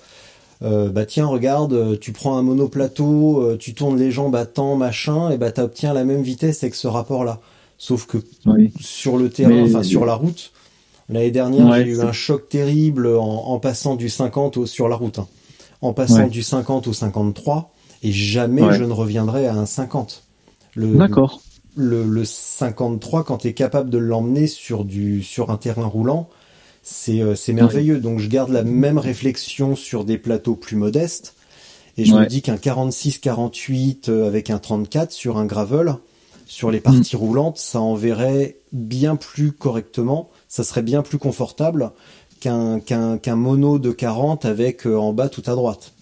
Euh, bah tiens regarde, euh, tu prends un monoplateau, euh, tu tournes les jambes à temps machin et bah t'obtiens la même vitesse avec ce rapport là. Sauf que Oui. sur le terrain, Mais- enfin sur la route, l'année dernière Ouais, j'ai eu un choc terrible en, en passant du 50 au, sur la route. hein. En passant Ouais. du 50 au 53 et jamais Ouais. je ne reviendrai à un 50. Le, D'accord. le, le 53 quand tu es capable de l'emmener sur du sur un terrain roulant c'est euh, merveilleux donc je garde la même réflexion sur des plateaux plus modestes et je me dis qu'un 46 48 euh, avec un 34 sur un gravel sur les parties Mm. roulantes ça enverrait bien plus correctement ça serait bien plus confortable qu'un qu'un qu'un mono de 40 avec euh, en bas tout à droite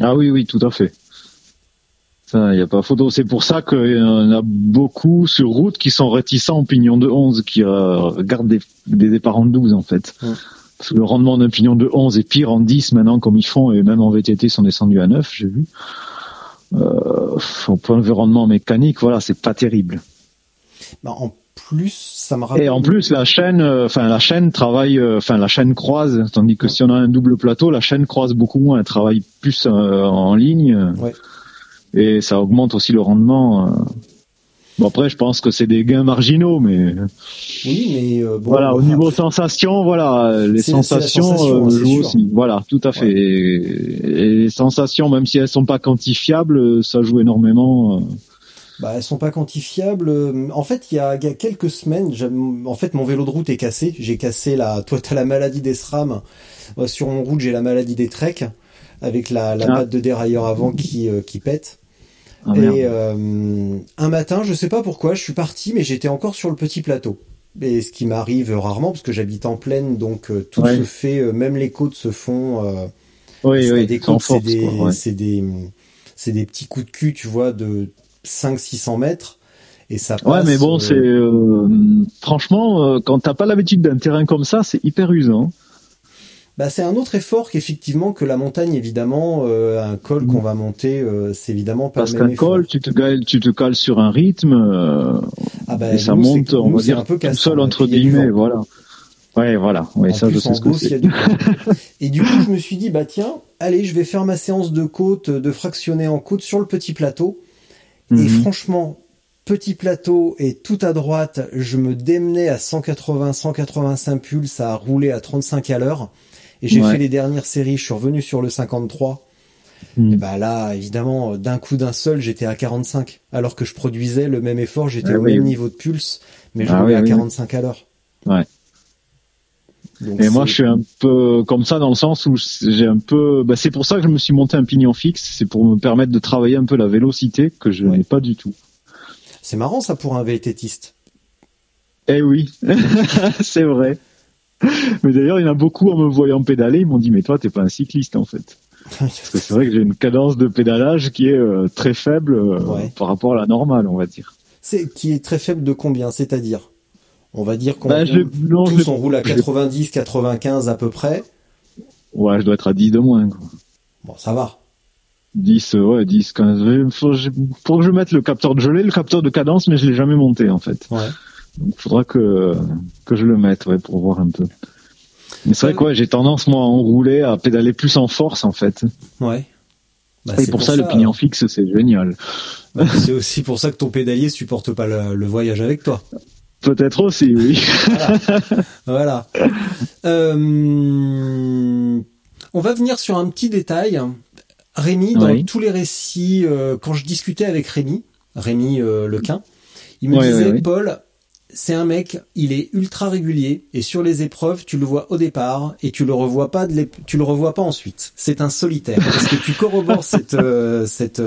Ah oui, oui, tout à fait. Ça, y a pas photo. C'est pour ça qu'il y en a beaucoup sur route qui sont réticents au pignon de 11, qui euh, gardent des, des départs en 12, en fait. Ouais. Parce que le rendement d'un pignon de 11 est pire en 10 maintenant, comme ils font, et même en VTT, ils sont descendus à 9, j'ai vu. Euh, au point de vue rendement mécanique, voilà, c'est pas terrible. Bah, en plus ça me rappelle Et en plus, la chaîne, euh, enfin la chaîne travaille, euh, enfin la chaîne croise, tandis que si on a un double plateau, la chaîne croise beaucoup moins, elle travaille plus euh, en ligne, Ouais. et ça augmente aussi le rendement. Bon après, je pense que c'est des gains marginaux, mais oui mais euh, bon, voilà, au après- niveau sensation, voilà, les sensations sensation, euh, hein, jouent aussi. Voilà, tout à fait. Et, et les sensations, même si elles sont pas quantifiables, ça joue énormément. Euh. Bah, elles sont pas quantifiables. Euh, En fait, il y a, il y a quelques semaines, en fait, mon vélo de route est cassé. J'ai cassé la. Toi, t'as la maladie des SRAM. Moi, sur mon route, j'ai la maladie des treks avec la, la Ah. patte de dérailleur avant qui euh, qui pète. Ah. Et euh, un matin, je sais pas pourquoi, je suis parti, mais j'étais encore sur le petit plateau. Et ce qui m'arrive rarement parce que j'habite en plaine, donc euh, tout Ouais. se fait. euh, même les côtes se font. euh, oui, oui, des côtes, c'est des, ouais. des petits coups de cul, tu vois, de 500-600 mètres. Et ça passe. Ouais, mais bon, euh, c'est euh, franchement, euh, quand t'as pas l'habitude d'un terrain comme ça, c'est hyper usant. bah, c'est un autre effort qu'effectivement que la montagne, évidemment, euh, un col qu'on va monter, euh, c'est évidemment pas Parce le même qu'un col, tu te cales, tu te cales sur un rythme, euh, Ah bah, et ça nous, monte, on nous, va dire, un peu tout seul entre guillemets, voilà. Ouais, voilà. Ouais, En ça, je sais ce que c'est. du. Et du coup, je me suis dit, bah tiens, allez, je vais faire ma séance de côte, de fractionner en côte sur le petit plateau. Et Mhm. franchement, petit plateau et tout à droite, je me démenais à 180, 185 pulses à rouler à 35 à l'heure. Et j'ai Ouais. fait les dernières séries, je suis revenu sur le 53. Mhm. Et bah là, évidemment, d'un coup d'un seul, j'étais à 45. Alors que je produisais le même effort, j'étais Ah au oui, même oui. niveau de pulse, mais je Ah roulais oui, à oui. 45 à l'heure. Ouais. Donc Et moi, je suis un peu comme ça dans le sens où j'ai un peu, bah, c'est pour ça que je me suis monté un pignon fixe, c'est pour me permettre de travailler un peu la vélocité que je Ouais. n'ai pas du tout. c'est marrant ça pour un VTTiste. Eh oui, c'est vrai. Mais d'ailleurs, il y en a beaucoup en me voyant pédaler, ils m'ont dit mais toi, t'es pas un cycliste en fait. Parce que c'est vrai que j'ai une cadence de pédalage qui est euh, très faible euh, Ouais. par rapport à la normale, on va dire. C'est qui est très faible de combien C'est-à-dire, on va dire qu'on Bah, je roule- je on à je l'ai- 90, 95 à peu près. Ouais, je dois être à 10 de moins. Quoi. Bon, ça va. 10, euh, ouais, 10, 15. Il faut, je- que je mette le capteur de gelée, le capteur de cadence, mais je l'ai jamais monté en fait. Ouais. Donc, faudra que, que je le mette, ouais, pour voir un peu. Mais c'est vrai que ouais, j'ai tendance, moi, à enrouler, à pédaler plus en force, en fait. Ouais. Bah, Et pour, ça, le pignon fixe, c'est génial. bah, c'est aussi pour ça que ton pédalier supporte pas le, le voyage avec toi. Peut-être aussi, oui. Voilà. Euh, on va venir sur un petit détail. Rémi, dans Oui. tous les récits, euh, quand je discutais avec Rémi, Rémi euh, Lequin, il me disait. Paul, c'est un mec, il est ultra régulier et sur les épreuves, tu le vois au départ et tu le revois pas, de tu le revois pas ensuite. C'est un solitaire. Est-ce que tu corrobores cette, cette,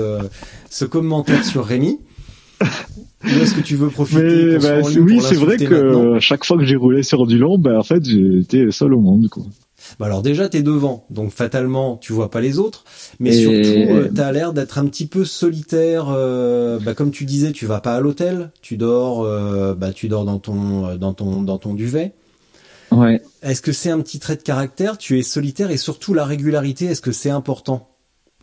ce commentaire sur Rémi? Ou est-ce que tu veux profiter Mais bah, oui, c'est vrai que chaque fois que j'ai roulé sur du long, bah, en fait, j'étais seul au monde. Quoi. Bah alors déjà t'es devant, donc fatalement tu vois pas les autres, mais Et- surtout euh, t'as l'air d'être un petit peu solitaire. euh, bah comme tu disais, tu vas pas à l'hôtel, tu dors, euh, bah tu dors dans ton euh, dans ton dans ton duvet. Ouais. Est-ce que c'est un petit trait de caractère? Tu es solitaire et surtout la régularité. Est-ce que c'est important?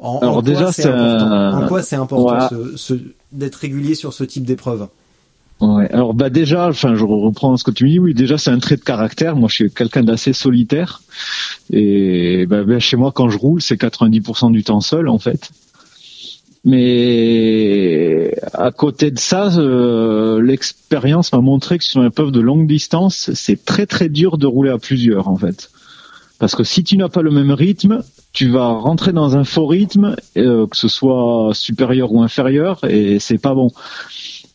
En, Alors déjà, c'est important En quoi c'est important Voilà. ce- ce- d'être régulier sur ce type d'épreuve Ouais. Alors bah déjà, enfin je reprends ce que tu me dis. Oui, déjà c'est un trait de caractère. Moi, je suis quelqu'un d'assez solitaire. Et bah, bah, chez moi, quand je roule, c'est 90% du temps seul en fait. Mais à côté de ça, euh, l'expérience m'a montré que sur une épreuve de longue distance, c'est très très dur de rouler à plusieurs en fait. Parce que si tu n'as pas le même rythme, tu vas rentrer dans un faux rythme, euh, que ce soit supérieur ou inférieur, et c'est pas bon.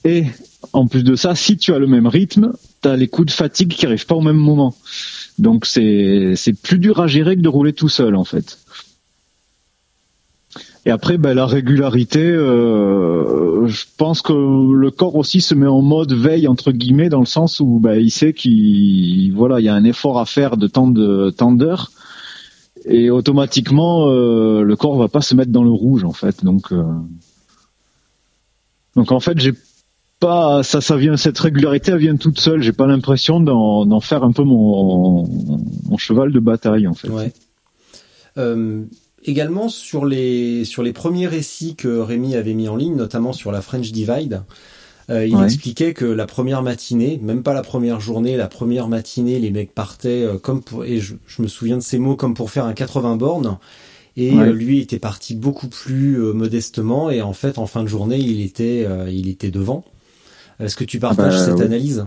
Et en plus de ça, si tu as le même rythme, tu as les coups de fatigue qui arrivent pas au même moment. Donc c'est plus dur à gérer que de rouler tout seul en fait. Et après, ben, la régularité, euh, je pense que le corps aussi se met en mode veille entre guillemets dans le sens où ben, il sait qu'il voilà, il y a un effort à faire de tant de tant d'heures et automatiquement euh, le corps va pas se mettre dans le rouge en fait. Donc euh, donc en fait j'ai pas ça ça vient cette régularité elle vient toute seule. J'ai pas l'impression d'en faire un peu mon cheval de bataille en fait. Euh, également sur les sur les premiers récits que Rémi avait mis en ligne, notamment sur la French Divide, euh, il Ouais. expliquait que la première matinée, même pas la première journée, la première matinée, les mecs partaient euh, comme pour et je, je me souviens de ces mots comme pour faire un 80 bornes. Et Ouais. euh, lui était parti beaucoup plus modestement et en fait en fin de journée il était il était devant. Est-ce que tu partages bah, cette oui. analyse?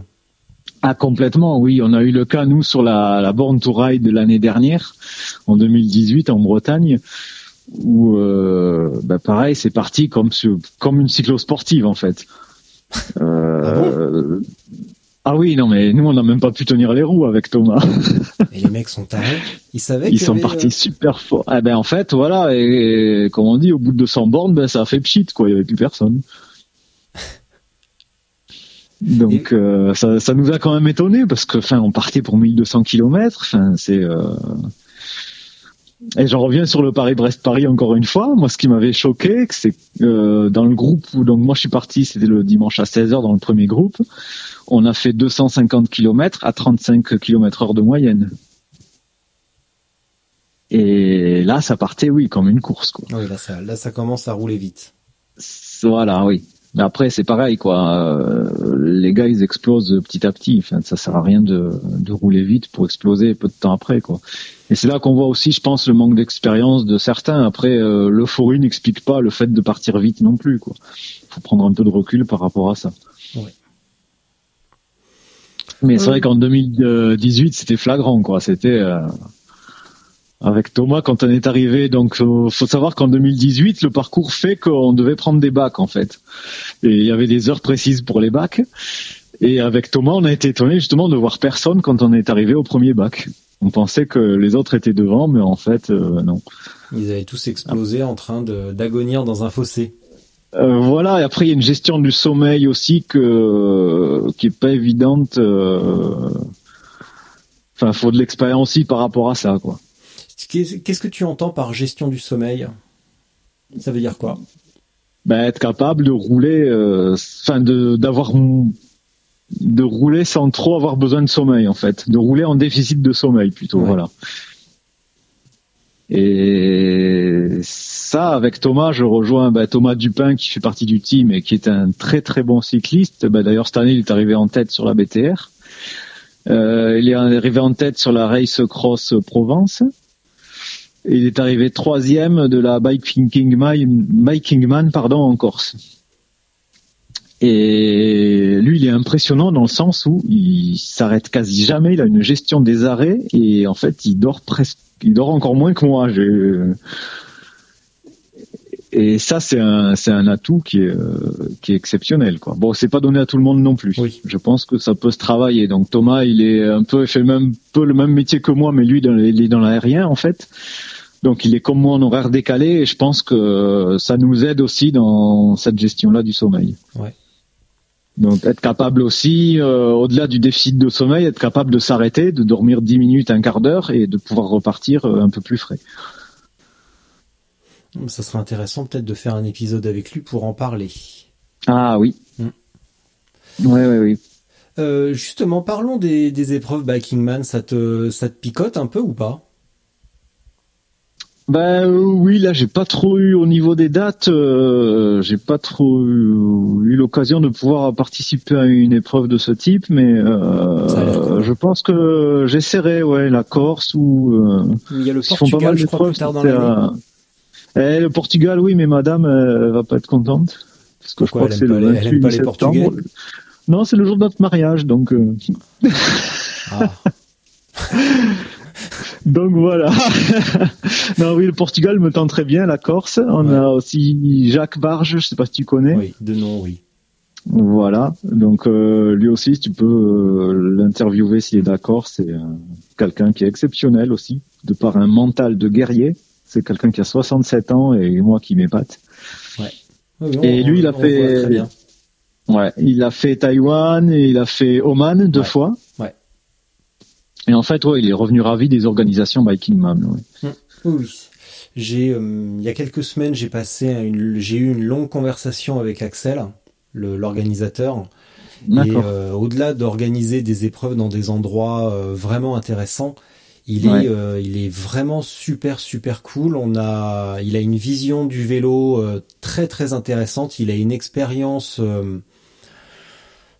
Ah complètement, oui. On a eu le cas nous sur la, la Born to Ride de l'année dernière, en 2018 en Bretagne, où euh, bah, pareil, c'est parti comme comme une cyclosportive en fait. Euh, ah oui, non mais nous on n'a même pas pu tenir les roues avec Thomas. Et les mecs sont tarés. Ils savaient Ils sont avait, partis euh, super fort. Ah ben en fait voilà, et, et comme on dit, au bout de 200 bornes, ben ça a fait pchit quoi, il y avait plus personne. Donc euh, ça, ça nous a quand même étonné parce que enfin on partait pour 1200 km, enfin c'est euh... et j'en reviens sur le Paris-Brest-Paris encore une fois. Moi ce qui m'avait choqué, c'est euh, dans le groupe où donc moi je suis parti, c'était le dimanche à 16h dans le premier groupe, on a fait 250 km à 35 km heure de moyenne. Et là, ça partait, oui, comme une course, quoi. Oui, là, ça, là, ça commence à rouler vite. Voilà, oui. Mais après, c'est pareil, quoi. Euh, les gars, ils explosent petit à petit. Enfin, ça sert à rien de, de rouler vite pour exploser peu de temps après, quoi. Et c'est là qu'on voit aussi, je pense, le manque d'expérience de certains. Après, euh, l'euphorie n'explique pas le fait de partir vite non plus, quoi. Faut prendre un peu de recul par rapport à ça. Ouais. Mais c'est vrai qu'en 2018, c'était flagrant, quoi. C'était euh, avec Thomas quand on est arrivé. Donc, euh, faut savoir qu'en 2018, le parcours fait qu'on devait prendre des bacs, en fait. Et il y avait des heures précises pour les bacs. Et avec Thomas, on a été étonné justement de voir personne quand on est arrivé au premier bac. On pensait que les autres étaient devant, mais en fait, euh, non. Ils avaient tous explosé en train d'agonir dans un fossé. Euh, voilà, et après il y a une gestion du sommeil aussi que qui est pas évidente. euh, Enfin, faut de l'expérience aussi par rapport à ça, quoi. Qu'est-ce que tu entends par gestion du sommeil? Ça veut dire quoi? Ben, être capable de rouler, euh, enfin de d'avoir de rouler sans trop avoir besoin de sommeil en fait, de rouler en déficit de sommeil plutôt, Ouais. voilà. Et ça, avec Thomas, je rejoins ben, Thomas Dupin qui fait partie du team et qui est un très très bon cycliste. Ben, D'ailleurs, cette année, il est arrivé en tête sur la BTR. Euh, il est arrivé en tête sur la Race Cross Provence. Il est arrivé troisième de la Biking Man, Biking Man pardon, en Corse. Et lui, il est impressionnant dans le sens où il s'arrête quasi jamais. Il a une gestion des arrêts et en fait, il dort presque, il dort encore moins que moi. Et ça, c'est un, c'est un atout qui est, euh, qui est exceptionnel, quoi. Bon, c'est pas donné à tout le monde non plus. Oui. Je pense que ça peut se travailler. Donc Thomas, il est un peu, il fait le même, peu le même métier que moi, mais lui, dans, il est dans l'aérien, en fait. Donc il est comme moi en horaire décalé et je pense que ça nous aide aussi dans cette gestion-là du sommeil. Ouais. Donc être capable aussi, euh, au-delà du déficit de sommeil, être capable de s'arrêter, de dormir 10 minutes, un quart d'heure et de pouvoir repartir euh, un peu plus frais. Ça serait intéressant peut-être de faire un épisode avec lui pour en parler. Ah oui. Mm. Oui, oui, oui. Euh, justement, parlons des, des épreuves Biking Man. Ça te, ça te picote un peu ou pas? Ben euh, oui, là j'ai pas trop eu au niveau des dates, euh, j'ai pas trop eu, eu l'occasion de pouvoir participer à une épreuve de ce type, mais euh, je pense que j'essaierai, ouais, la Corse ou euh, Il y a le ils font pas Portugal, mal je crois, plus d'épreuves. tard dans l'année. Eh, le Portugal, oui, mais Madame, euh, elle va pas être contente parce que Pourquoi je crois elle que c'est le pas les- elle aime 28 pas les. Portugais Non, c'est le jour de notre mariage, donc. euh, Ah, Donc voilà. non, oui, le Portugal me tente très bien, la Corse. On Ouais. a aussi Jacques Barge, je sais pas si tu connais. oui, de nom, oui. Voilà. Donc euh, lui aussi, si tu peux euh, l'interviewer s'il est d'accord. C'est euh, quelqu'un qui est exceptionnel aussi, de par un mental de guerrier. C'est quelqu'un qui a 67 ans et moi qui m'épate. Oui, Et on- lui, il a fait- très bien. Ouais, il a fait Taïwan et il a fait Oman deux Ouais. fois. Ouais. Et en fait, ouais, il est revenu ravi des organisations Biking Man. ouais. Oui, oui. J'ai, euh, il y a quelques semaines, j'ai passé une, j'ai eu une longue conversation avec Axel, l'organisateur. Et euh, au-delà d'organiser des épreuves dans des endroits euh, vraiment intéressants, il Ouais. est, euh, il est vraiment super super cool. On a, il a une vision du vélo euh, très très intéressante. Il a une expérience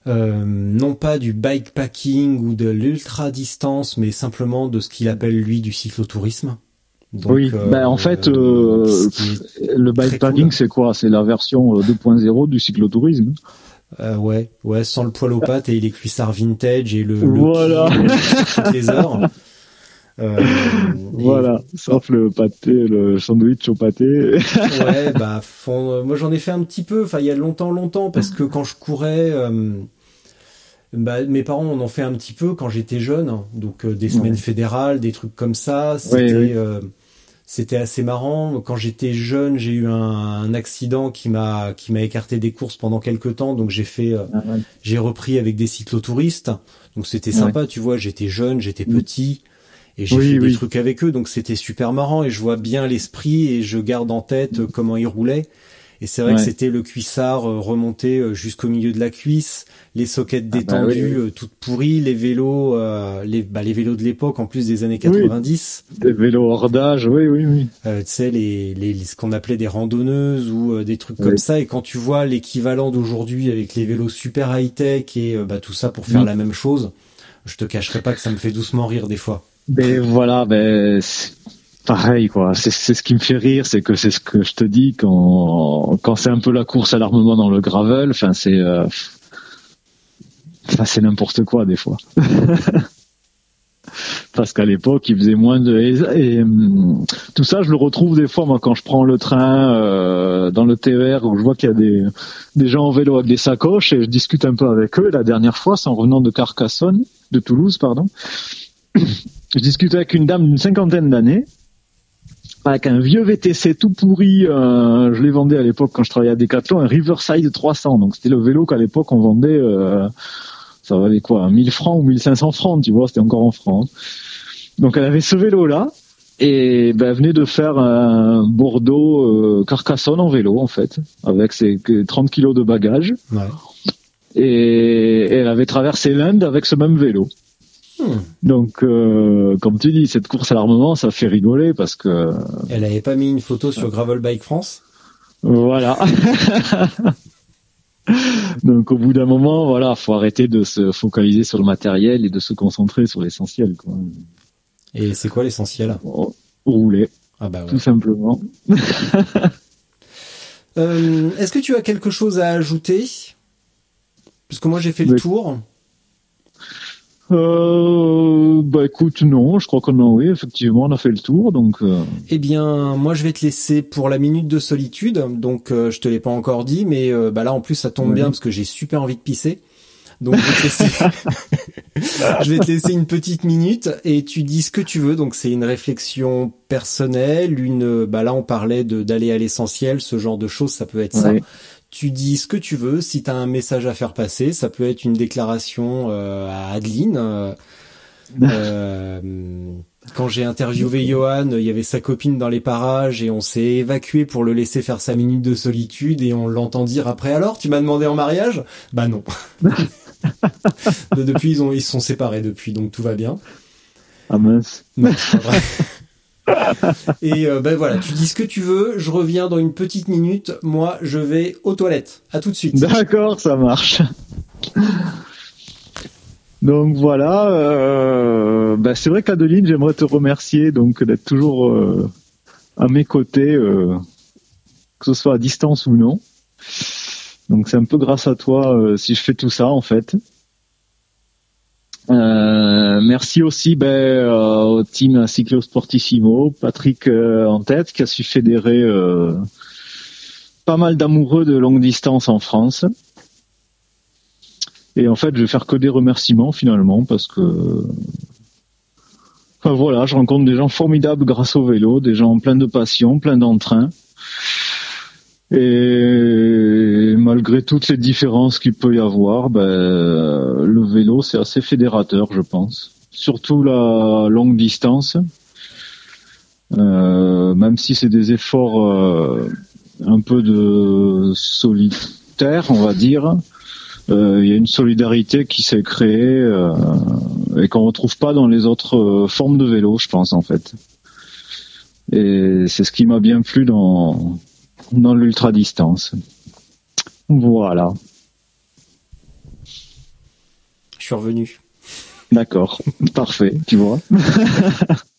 euh, non pas du bikepacking ou de l'ultra distance, mais simplement de ce qu'il appelle lui du cyclotourisme. Donc, oui, euh, ben, en fait, euh, le bikepacking, cool. c'est quoi? C'est la version euh, 2.0 du cyclotourisme. Euh, ouais, ouais, sans le poil aux pattes et les cuissards vintage et le, le Voilà. qui, sur toutes les heures. Euh, et- Voilà, sauf le pâté, le sandwich au pâté. Ouais, bah, fond- euh, moi j'en ai fait un petit peu, enfin il y a longtemps, longtemps, parce que quand je courais, euh, bah, mes parents en ont fait un petit peu quand j'étais jeune, donc euh, des semaines Ouais. fédérales, des trucs comme ça. C'était, assez marrant. Quand j'étais jeune, j'ai eu un, un accident qui m'a qui m'a écarté des courses pendant quelques temps, donc j'ai fait, euh, j'ai repris avec des cyclotouristes. Donc c'était sympa, tu vois. J'étais jeune, j'étais petit. Et j'ai Oui, fait des oui. trucs avec eux, donc c'était super marrant et je vois bien l'esprit et je garde en tête euh, comment ils roulaient. Et c'est vrai que c'était le cuissard euh, remonté euh, jusqu'au milieu de la cuisse, les sockets ah bah détendues euh, toutes pourries, les vélos, les, bah, les vélos de l'époque en plus des années 90. Des vélos hors d'âge, oui, oui, oui. tu sais, les, les, ce qu'on appelait des randonneuses ou des trucs comme ça. Et quand tu vois l'équivalent d'aujourd'hui avec les vélos super high-tech et bah, tout ça pour faire la même chose, je te cacherai pas que ça me fait doucement rire des fois. Ben voilà, ben pareil quoi. C'est ce qui me fait rire, c'est que c'est ce que je te dis quand quand c'est un peu la course à l'armement dans le gravel. Enfin c'est euh, c'est n'importe quoi des fois. Parce qu'à l'époque, il faisait moins de et, hum, tout ça, je le retrouve des fois moi quand je prends le train euh, dans le TER où je vois qu'il y a des des gens en vélo avec des sacoches et je discute un peu avec eux. La dernière fois, c'est en revenant de Carcassonne, de Toulouse, pardon. Je discutais avec une dame d'une cinquantaine d'années avec un vieux VTC tout pourri. Euh, je l'ai vendé à l'époque quand je travaillais à Decathlon, un Riverside 300. Donc c'était le vélo qu'à l'époque on vendait. Euh, ça valait quoi, 1000 francs ou 1500 francs, tu vois, c'était encore en France. Donc elle avait ce vélo là et ben, elle venait de faire un Bordeaux euh, Carcassonne en vélo en fait, avec ses 30 kilos de bagages. Ouais. et elle avait traversé l'Inde avec ce même vélo. Hmm. Donc, euh, comme tu dis, cette course à l'armement, ça fait rigoler parce que. Elle n'avait pas mis une photo sur Gravel Bike France? Voilà. Donc, au bout d'un moment, voilà, faut arrêter de se focaliser sur le matériel et de se concentrer sur l'essentiel. Et c'est quoi l'essentiel? Rouler. Ah bah Tout simplement. Euh, est-ce que tu as quelque chose à ajouter? Parce que moi j'ai fait le tour. Euh, bah écoute, non, je crois qu'on a, oui, effectivement, on a fait le tour, donc. Euh... Eh bien, moi, je vais te laisser pour la minute de solitude. Donc, euh, je te l'ai pas encore dit, mais euh, bah là, en plus, ça tombe bien parce que j'ai super envie de pisser. Donc, je vais, te laisser... je vais te laisser une petite minute et tu dis ce que tu veux. Donc, c'est une réflexion personnelle, une. Bah là, on parlait de d'aller à l'essentiel, ce genre de choses, ça peut être ça tu dis ce que tu veux. Si tu as un message à faire passer, ça peut être une déclaration euh, à Adeline. Euh, euh, quand j'ai interviewé Johan, il y avait sa copine dans les parages et on s'est évacué pour le laisser faire sa minute de solitude et on l'entend dire après alors tu m'as demandé en mariage? Bah non. depuis ils ont ils se sont séparés depuis donc tout va bien. Ah mince. Et euh, ben voilà, tu dis ce que tu veux, je reviens dans une petite minute. Moi, je vais aux toilettes. À tout de suite. D'accord, ça marche. Donc voilà, euh, ben c'est vrai qu'Adeline, j'aimerais te remercier donc d'être toujours euh, à mes côtés, euh, que ce soit à distance ou non. Donc c'est un peu grâce à toi si je fais tout ça en fait. Euh, merci aussi ben, euh, au team Cyclo Sportissimo, Patrick euh, en tête, qui a su fédérer pas mal d'amoureux de longue distance en France. Et en fait, je vais faire que des remerciements finalement parce que, enfin voilà, je rencontre des gens formidables grâce au vélo, des gens pleins de passion, pleins d'entrain. Et malgré toutes les différences qu'il peut y avoir, ben, le vélo c'est assez fédérateur, je pense. Surtout la longue distance, euh, même si c'est des efforts euh, un peu de solitaire, on va dire. Euh, il y a une solidarité qui s'est créée et qu'on retrouve pas dans les autres formes de vélo, je pense en fait. Et c'est ce qui m'a bien plu dans dans l'ultra distance. Voilà. Je suis revenu. D'accord, parfait, tu vois.